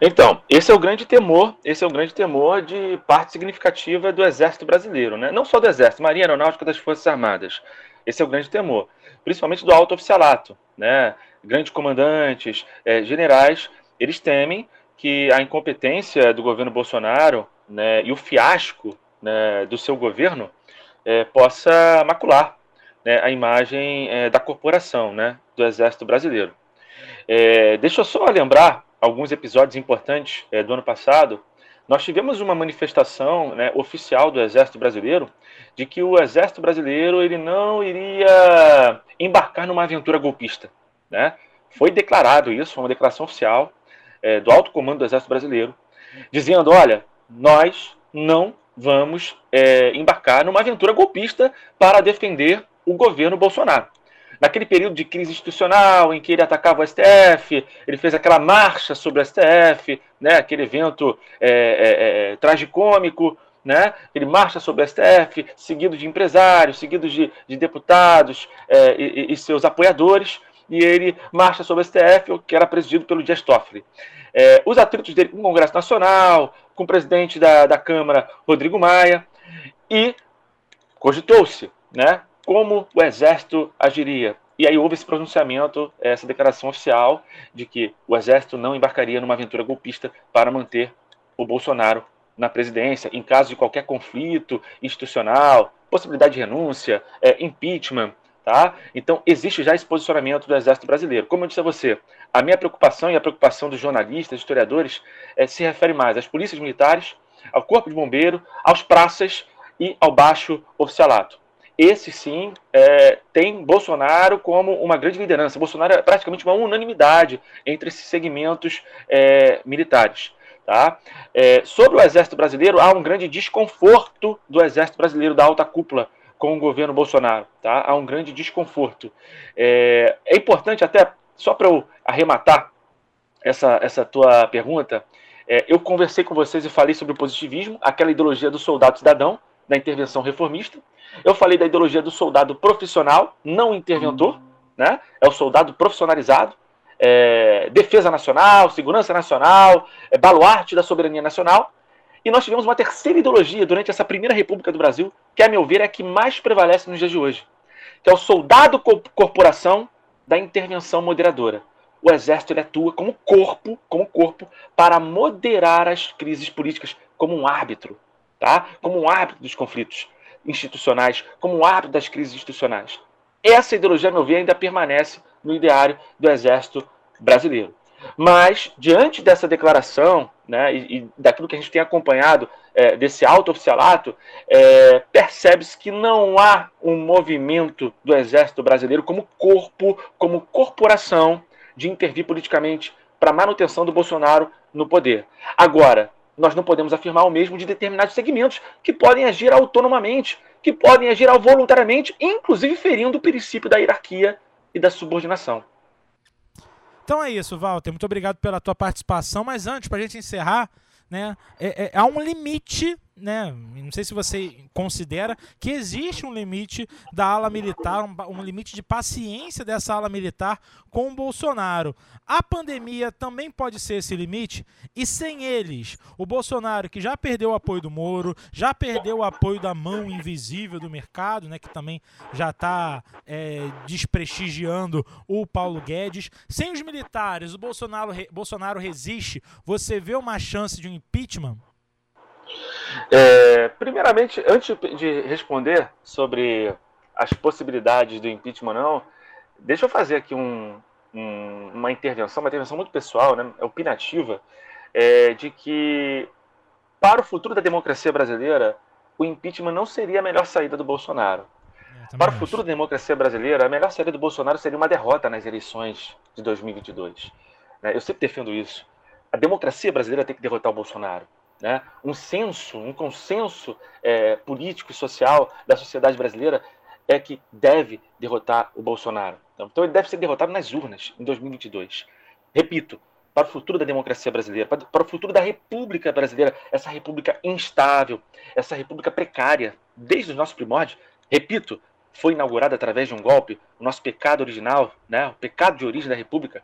Então, esse é o grande temor, esse é o grande temor de parte significativa do Exército Brasileiro, né? Não só do Exército, Marinha Aeronáutica das Forças Armadas. Esse é o grande temor, principalmente do alto oficialato, né? Grandes comandantes, é, generais, eles temem que a incompetência do governo Bolsonaro né, e o fiasco né, do seu governo é, possa macular né, a imagem é, da corporação né, do Exército Brasileiro. É, deixa eu só lembrar alguns episódios importantes é, do ano passado. Nós tivemos uma manifestação né, oficial do Exército Brasileiro de que o Exército Brasileiro ele não iria embarcar numa aventura golpista. Né? Foi declarado isso, foi uma declaração oficial é, do alto comando do Exército Brasileiro, dizendo: olha, nós não vamos é, embarcar numa aventura golpista para defender o governo Bolsonaro. Naquele período de crise institucional em que ele atacava o STF, ele fez aquela marcha sobre o STF, né, aquele evento é, é, é, tragicômico, né? Ele marcha sobre o STF, seguido de empresários, seguido de, de deputados é, e, e, seus apoiadores, e ele marcha sobre o STF, que era presidido pelo Dias Toffoli. É, os atritos dele com o Congresso Nacional, com o presidente da, da Câmara, Rodrigo Maia, e cogitou-se né, como o Exército agiria. E aí houve esse pronunciamento, essa declaração oficial de que o Exército não embarcaria numa aventura golpista para manter o Bolsonaro na presidência, em caso de qualquer conflito institucional, possibilidade de renúncia, é, impeachment, Tá? Então, existe já esse posicionamento do Exército Brasileiro. Como eu disse a você, a minha preocupação e a preocupação dos jornalistas, historiadores, é, se refere mais às polícias militares, ao Corpo de Bombeiro, aos praças e ao baixo oficialato. Esse sim é, tem Bolsonaro como uma grande liderança. Bolsonaro é praticamente uma unanimidade entre esses segmentos é, militares. Tá? É, sobre o Exército Brasileiro, há um grande desconforto do Exército Brasileiro, da alta cúpula com o governo Bolsonaro. Tá? Há um grande desconforto. É, é importante, até só para eu arrematar essa, essa tua pergunta, é, eu conversei com vocês e falei sobre o positivismo, aquela ideologia do soldado cidadão, da intervenção reformista. Eu falei da ideologia do soldado profissional, não interventor, né? é o soldado profissionalizado, é, defesa nacional, segurança nacional, é, baluarte da soberania nacional. E nós tivemos uma terceira ideologia durante essa primeira república do Brasil, que, a meu ver, é a que mais prevalece nos dias de hoje, que é o soldado corporação da intervenção moderadora. O exército ele atua como corpo, como corpo, para moderar as crises políticas, como um árbitro, tá? Como um árbitro dos conflitos institucionais, como um árbitro das crises institucionais. Essa ideologia, a meu ver, ainda permanece no ideário do exército brasileiro. Mas, diante dessa declaração, né, e, e daquilo que a gente tem acompanhado é, desse alto oficialato, é, percebe-se que não há um movimento do Exército Brasileiro como corpo, como corporação de intervir politicamente para manutenção do Bolsonaro no poder. Agora, nós não podemos afirmar o mesmo de determinados segmentos que podem agir autonomamente, que podem agir voluntariamente, inclusive ferindo o princípio da hierarquia e da subordinação. Então é isso, Walter. Muito obrigado pela tua participação. Mas antes, para a gente encerrar, né, é, é, há um limite né, não sei se você considera que existe um limite da ala militar, um, um, limite de paciência dessa ala militar com o Bolsonaro. A pandemia também pode ser esse limite, e sem eles, o Bolsonaro, que já perdeu o apoio do Moro, já perdeu o apoio da mão invisível do mercado, né, que também já está é, desprestigiando o Paulo Guedes. Sem os militares, o Bolsonaro, Bolsonaro resiste. Você vê uma chance de um impeachment? É, primeiramente, antes de responder sobre as possibilidades do impeachment não, deixa eu fazer aqui um, um, uma intervenção, uma intervenção muito pessoal, né, opinativa, é, de que para o futuro da democracia brasileira, o impeachment não seria a melhor saída do Bolsonaro. Para o futuro da democracia brasileira, a melhor saída do Bolsonaro seria uma derrota nas eleições de 2022. Né? Eu sempre defendo isso. A democracia brasileira tem que derrotar o Bolsonaro né, um senso, um consenso é, político e social da sociedade brasileira é que deve derrotar o Bolsonaro. Então ele deve ser derrotado nas urnas em 2022. Repito, para o futuro da democracia brasileira, para, para o futuro da República brasileira, essa República instável, essa República precária, desde os nossos primórdios, repito, foi inaugurada através de um golpe, o nosso pecado original, né, o pecado de origem da República,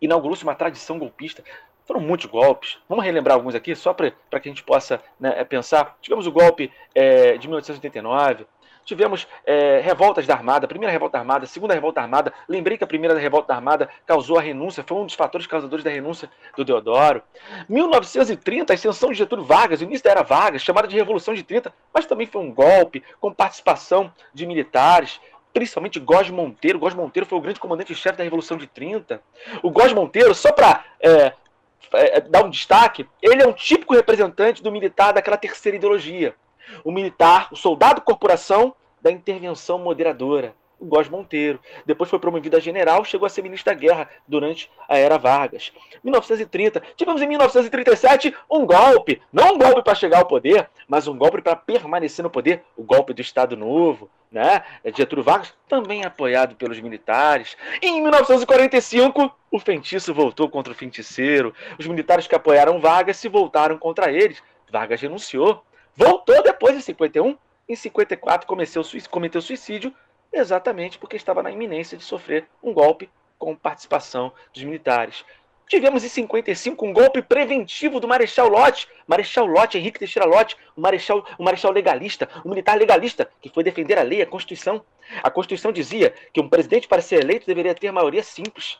inaugurou-se uma tradição golpista. Foram muitos golpes. Vamos relembrar alguns aqui, só para que a gente possa né, é, pensar. Tivemos o golpe é, de 1889, tivemos é, revoltas da Armada, primeira revolta da Armada, segunda revolta da Armada. Lembrei que a primeira revolta da Armada causou a renúncia, foi um dos fatores causadores da renúncia do Deodoro. 1930, a ascensão de Getúlio Vargas, o início da era Vargas, chamada de Revolução de 30, mas também foi um golpe com participação de militares principalmente Góes Monteiro. Góes Monteiro foi o grande comandante-chefe da Revolução de 30. O Góes Monteiro, só para é, é, dar um destaque, ele é um típico representante do militar daquela terceira ideologia. O militar, o soldado corporação da intervenção moderadora Góes Monteiro. Depois foi promovido a general, chegou a ser ministro da Guerra durante a Era Vargas. 1930, tivemos em 1937 um golpe, não um golpe para chegar ao poder, mas um golpe para permanecer no poder, o golpe do Estado Novo, né? Getúlio Vargas, também apoiado pelos militares. E em 1945, o feitiço voltou contra o feiticeiro. Os militares que apoiaram Vargas se voltaram contra eles. Vargas renunciou. Voltou depois em 51. Em 54 cometeu suicídio exatamente porque estava na iminência de sofrer um golpe com participação dos militares. Tivemos em 55 um golpe preventivo do Marechal Lott, Marechal Lott, Henrique Teixeira Lott, o Marechal, o Marechal legalista, o militar legalista, que foi defender a lei, a Constituição. A Constituição dizia que um presidente, para ser eleito, deveria ter maioria simples.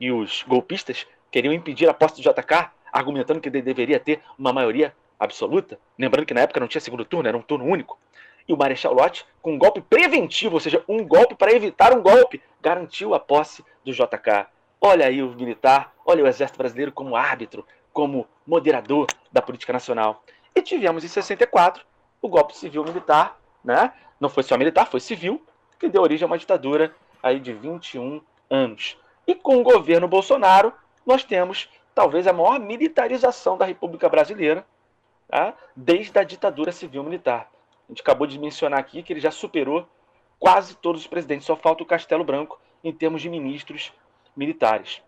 E os golpistas queriam impedir a posse do JK, argumentando que deveria ter uma maioria absoluta. Lembrando que na época não tinha segundo turno, era um turno único e o Marechal Lott, com um golpe preventivo, ou seja, um golpe para evitar um golpe, garantiu a posse do JK. Olha aí o militar, olha o Exército Brasileiro como árbitro, como moderador da política nacional. E tivemos em 64 o golpe civil-militar, né? não foi só militar, foi civil, que deu origem a uma ditadura aí de 21 anos. E com o governo Bolsonaro, nós temos talvez a maior militarização da República Brasileira, tá? desde a ditadura civil-militar. A gente acabou de mencionar aqui que ele já superou quase todos os presidentes, só falta o Castelo Branco em termos de ministros militares.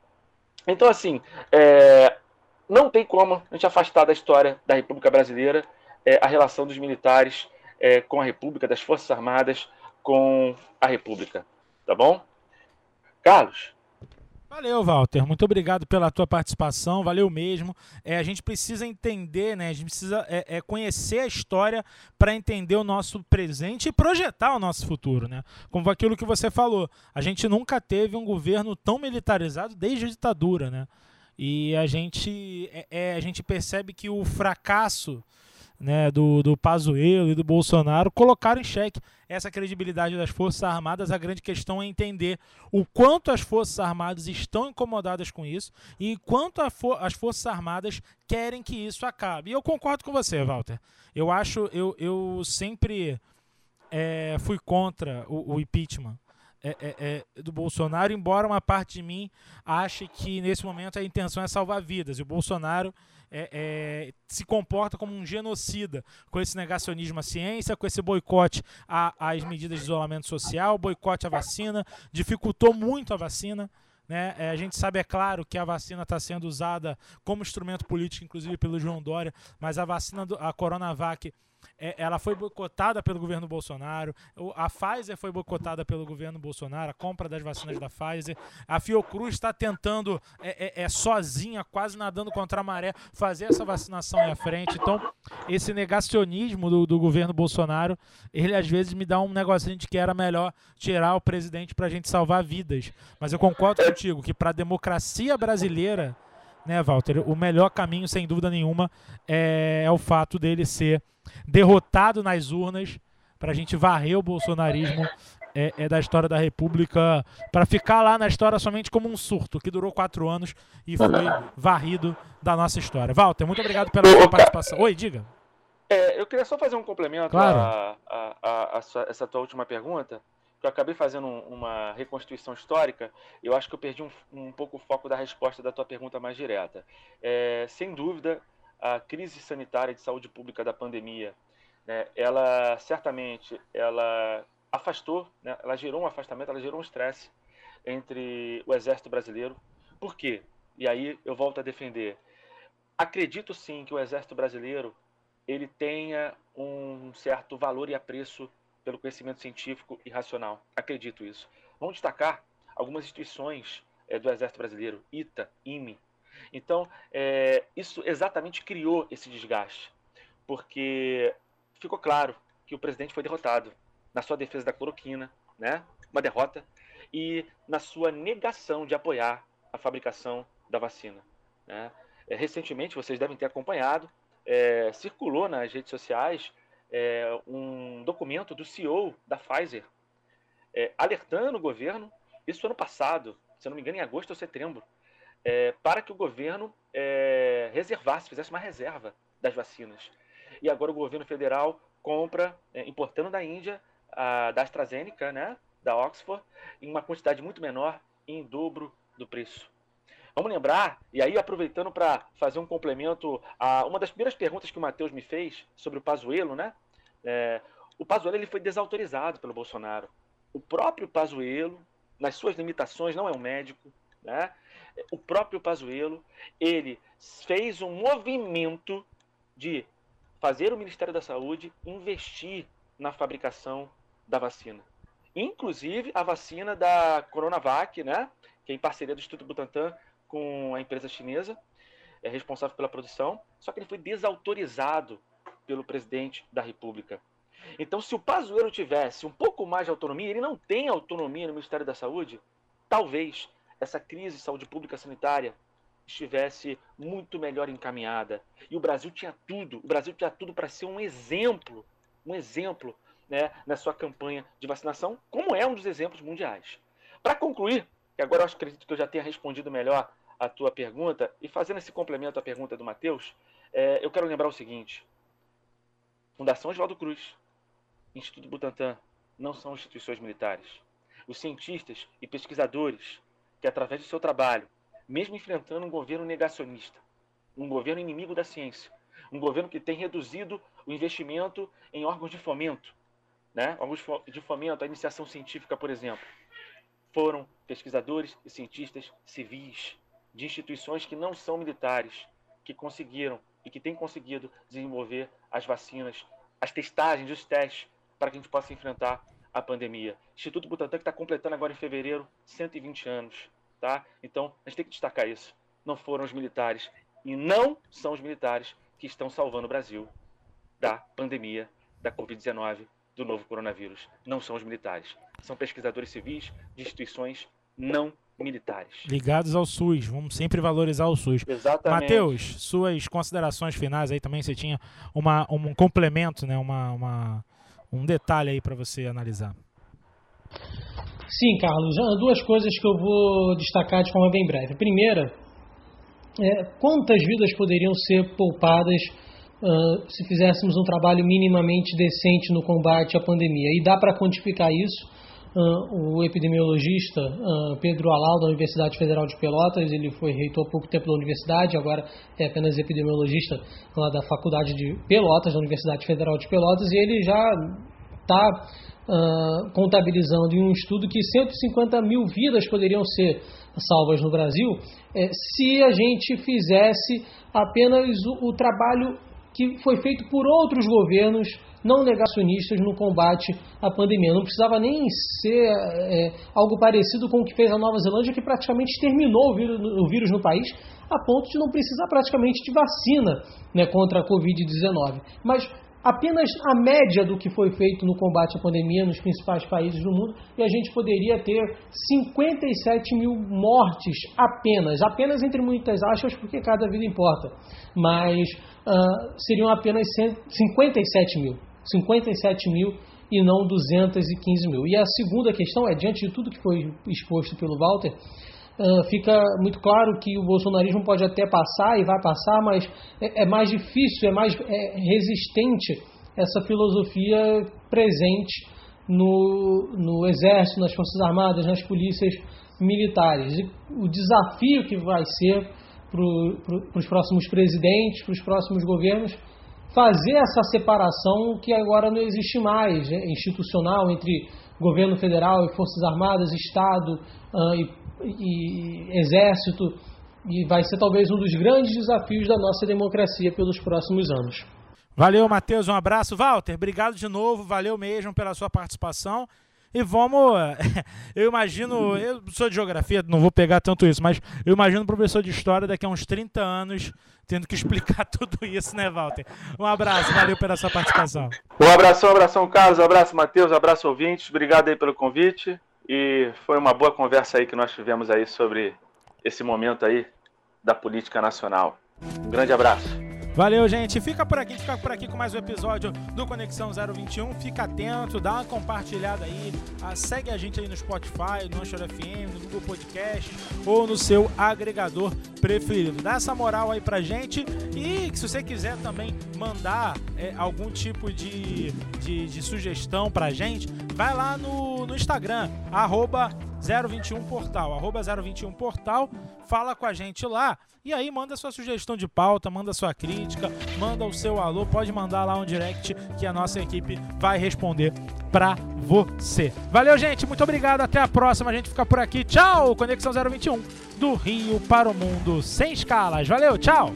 Então, assim, é, não tem como a gente afastar da história da República Brasileira é, a relação dos militares é, com a República, das Forças Armadas com a República. Tá bom? Carlos, Valeu, Walter. Muito obrigado pela tua participação. Valeu mesmo. É, a gente precisa entender, né? A gente precisa é, é conhecer a história para entender o nosso presente e projetar o nosso futuro, né? Como aquilo que você falou. A gente nunca teve um governo tão militarizado desde a ditadura, né? E a gente, é, é a gente percebe que o fracasso né, do, do Pazuello e do Bolsonaro colocaram em xeque essa credibilidade das Forças Armadas. A grande questão é entender o quanto as Forças Armadas estão incomodadas com isso e quanto as Forças Armadas querem que isso acabe. E eu concordo com você, Walter. Eu acho, eu, eu sempre é, fui contra o, o impeachment. É, é, é, do Bolsonaro, embora uma parte de mim ache que nesse momento a intenção é salvar vidas. E o Bolsonaro é, é, se comporta como um genocida, com esse negacionismo à ciência, com esse boicote às medidas de isolamento social, boicote à vacina, dificultou muito a vacina. Né? É, a gente sabe, é claro, que a vacina está sendo usada como instrumento político, inclusive pelo João Dória, mas a vacina, do, a Coronavac, ela foi boicotada pelo governo Bolsonaro, a Pfizer foi boicotada pelo governo Bolsonaro, a compra das vacinas da Pfizer, a Fiocruz está tentando, é, é, é, sozinha, quase nadando contra a maré, fazer essa vacinação à frente. Então, esse negacionismo do, do governo Bolsonaro, ele às vezes me dá um negocinho de que era melhor tirar o presidente para a gente salvar vidas. Mas eu concordo contigo que para a democracia brasileira, né, Walter, o melhor caminho, sem dúvida nenhuma, é, é o fato dele ser derrotado nas urnas para a gente varrer o bolsonarismo é, é, da história da República para ficar lá na história somente como um surto que durou quatro anos e foi varrido da nossa história. Walter, muito obrigado pela sua participação. Oi, diga. É, eu queria só fazer um complemento claro. a, a, a, a essa tua última pergunta. Eu acabei fazendo uma reconstituição histórica. Eu acho que eu perdi um, um pouco o foco da resposta da tua pergunta mais direta. É, sem dúvida, a crise sanitária de saúde pública da pandemia, né, ela certamente ela afastou, né, ela gerou um afastamento, ela gerou um estresse entre o exército brasileiro. Por quê? E aí eu volto a defender. Acredito sim que o exército brasileiro ele tenha um certo valor e apreço pelo conhecimento científico e racional. Acredito isso. Vamos destacar algumas instituições é, do Exército Brasileiro, ITA, IME, Então, é, isso exatamente criou esse desgaste, porque ficou claro que o presidente foi derrotado na sua defesa da cloroquina, né? uma derrota, e na sua negação de apoiar a fabricação da vacina. Né? É, recentemente, vocês devem ter acompanhado, é, circulou nas redes sociais é, um documento do CEO da Pfizer, é, alertando o governo, isso ano passado, se não me engano, em agosto ou setembro, é, para que o governo é, reservasse, fizesse uma reserva das vacinas. E agora o governo federal compra, importando da Índia, a, da AstraZeneca, né, da Oxford, em uma quantidade muito menor, em dobro do preço. Vamos lembrar, e aí aproveitando para fazer um complemento a uma das primeiras perguntas que o Matheus me fez sobre o Pazuello, né? É, o Pazuello ele foi desautorizado pelo Bolsonaro. O próprio Pazuello, nas suas limitações, não é um médico, né? O próprio Pazuello, ele fez um movimento de fazer o Ministério da Saúde investir na fabricação da vacina. Inclusive a vacina da Coronavac, né? Que é em parceria do Instituto Butantan com a empresa chinesa, é responsável pela produção, só que ele foi desautorizado pelo presidente da República. Então, se o Pazuello tivesse um pouco mais de autonomia, ele não tem autonomia no Ministério da Saúde, talvez essa crise de saúde pública sanitária estivesse muito melhor encaminhada. E o Brasil tinha tudo, o Brasil tinha tudo para ser um exemplo, um exemplo né, na sua campanha de vacinação, como é um dos exemplos mundiais. Para concluir, e agora eu acredito que eu já tenha respondido melhor a tua pergunta, e fazendo esse complemento à pergunta do Matheus, é, eu quero lembrar o seguinte: Fundação Oswaldo Cruz, Instituto Butantan, não são instituições militares. Os cientistas e pesquisadores que, através do seu trabalho, mesmo enfrentando um governo negacionista, um governo inimigo da ciência, um governo que tem reduzido o investimento em órgãos de fomento, né? órgãos de fomento, a iniciação científica, por exemplo, foram pesquisadores e cientistas civis de instituições que não são militares, que conseguiram e que têm conseguido desenvolver as vacinas, as testagens, os testes, para que a gente possa enfrentar a pandemia. Instituto Butantan que está completando agora em fevereiro 120 anos. Tá? Então, a gente tem que destacar isso. Não foram os militares e não são os militares que estão salvando o Brasil da pandemia da Covid-19 do novo coronavírus. Não são os militares. São pesquisadores civis de instituições não militares. Ligados ao SUS. Vamos sempre valorizar o SUS. Exatamente. Matheus, suas considerações finais aí também. Você tinha uma, um complemento, né? uma, uma um detalhe aí para você analisar. Sim, Carlos. Duas coisas que eu vou destacar de forma bem breve. primeira, é, quantas vidas poderiam ser poupadas uh, se fizéssemos um trabalho minimamente decente no combate à pandemia. E dá para quantificar isso. Uh, o epidemiologista uh, Pedro Alau, da Universidade Federal de Pelotas, ele foi reitor há pouco tempo da universidade, agora é apenas epidemiologista lá da Faculdade de Pelotas, da Universidade Federal de Pelotas, e ele já está uh, contabilizando em um estudo que 150 mil vidas poderiam ser salvas no Brasil é, se a gente fizesse apenas o, o trabalho que foi feito por outros governos não negacionistas no combate à pandemia. Não precisava nem ser é, algo parecido com o que fez a Nova Zelândia, que praticamente exterminou o vírus, o vírus no país, a ponto de não precisar praticamente de vacina né, contra a Covid-19. Mas apenas a média do que foi feito no combate à pandemia nos principais países do mundo e a gente poderia ter 57 mil mortes apenas, apenas entre muitas aspas, porque cada vida importa, mas uh, seriam apenas 57 mil. 57 mil e não 215 mil. E a segunda questão é, diante de tudo que foi exposto pelo Walter, uh, fica muito claro que o bolsonarismo pode até passar e vai passar, mas é, é mais difícil, é mais é resistente essa filosofia presente no, no Exército, nas Forças Armadas, nas polícias militares. E o desafio que vai ser para os próximos presidentes, para os próximos governos, fazer essa separação que agora não existe mais, é, institucional, entre governo federal e Forças Armadas, Estado uh, e, e Exército, e vai ser talvez um dos grandes desafios da nossa democracia pelos próximos anos. Valeu, Matheus, um abraço. Walter, obrigado de novo, valeu mesmo pela sua participação. E vamos. Eu imagino, eu sou de geografia, não vou pegar tanto isso, mas eu imagino um professor de história daqui a uns 30 anos tendo que explicar tudo isso, né, Walter? Um abraço, valeu pela sua participação. Um abração, um abração, Carlos, um abraço, Matheus, um abraço, ouvintes. Obrigado aí pelo convite. E foi uma boa conversa aí que nós tivemos aí sobre esse momento aí da política nacional. Um grande abraço. Valeu, gente. Fica por aqui, fica por aqui com mais um episódio do Conexão 021. Fica atento, dá uma compartilhada aí. Ah, segue a gente aí no Spotify, no Anchor FM, no Google Podcast ou no seu agregador preferido. Dá essa moral aí pra gente. E se você quiser também mandar é, algum tipo de, de, de, sugestão pra gente, vai lá no, no Instagram, arroba 021 Portal, arroba 021 Portal, fala com a gente lá e aí manda sua sugestão de pauta, manda sua crítica, manda o seu alô, pode mandar lá um direct que a nossa equipe vai responder pra você. Valeu, gente, muito obrigado, até a próxima, a gente fica por aqui. Tchau, Conexão 021 do Rio para o Mundo sem escalas. Valeu, tchau.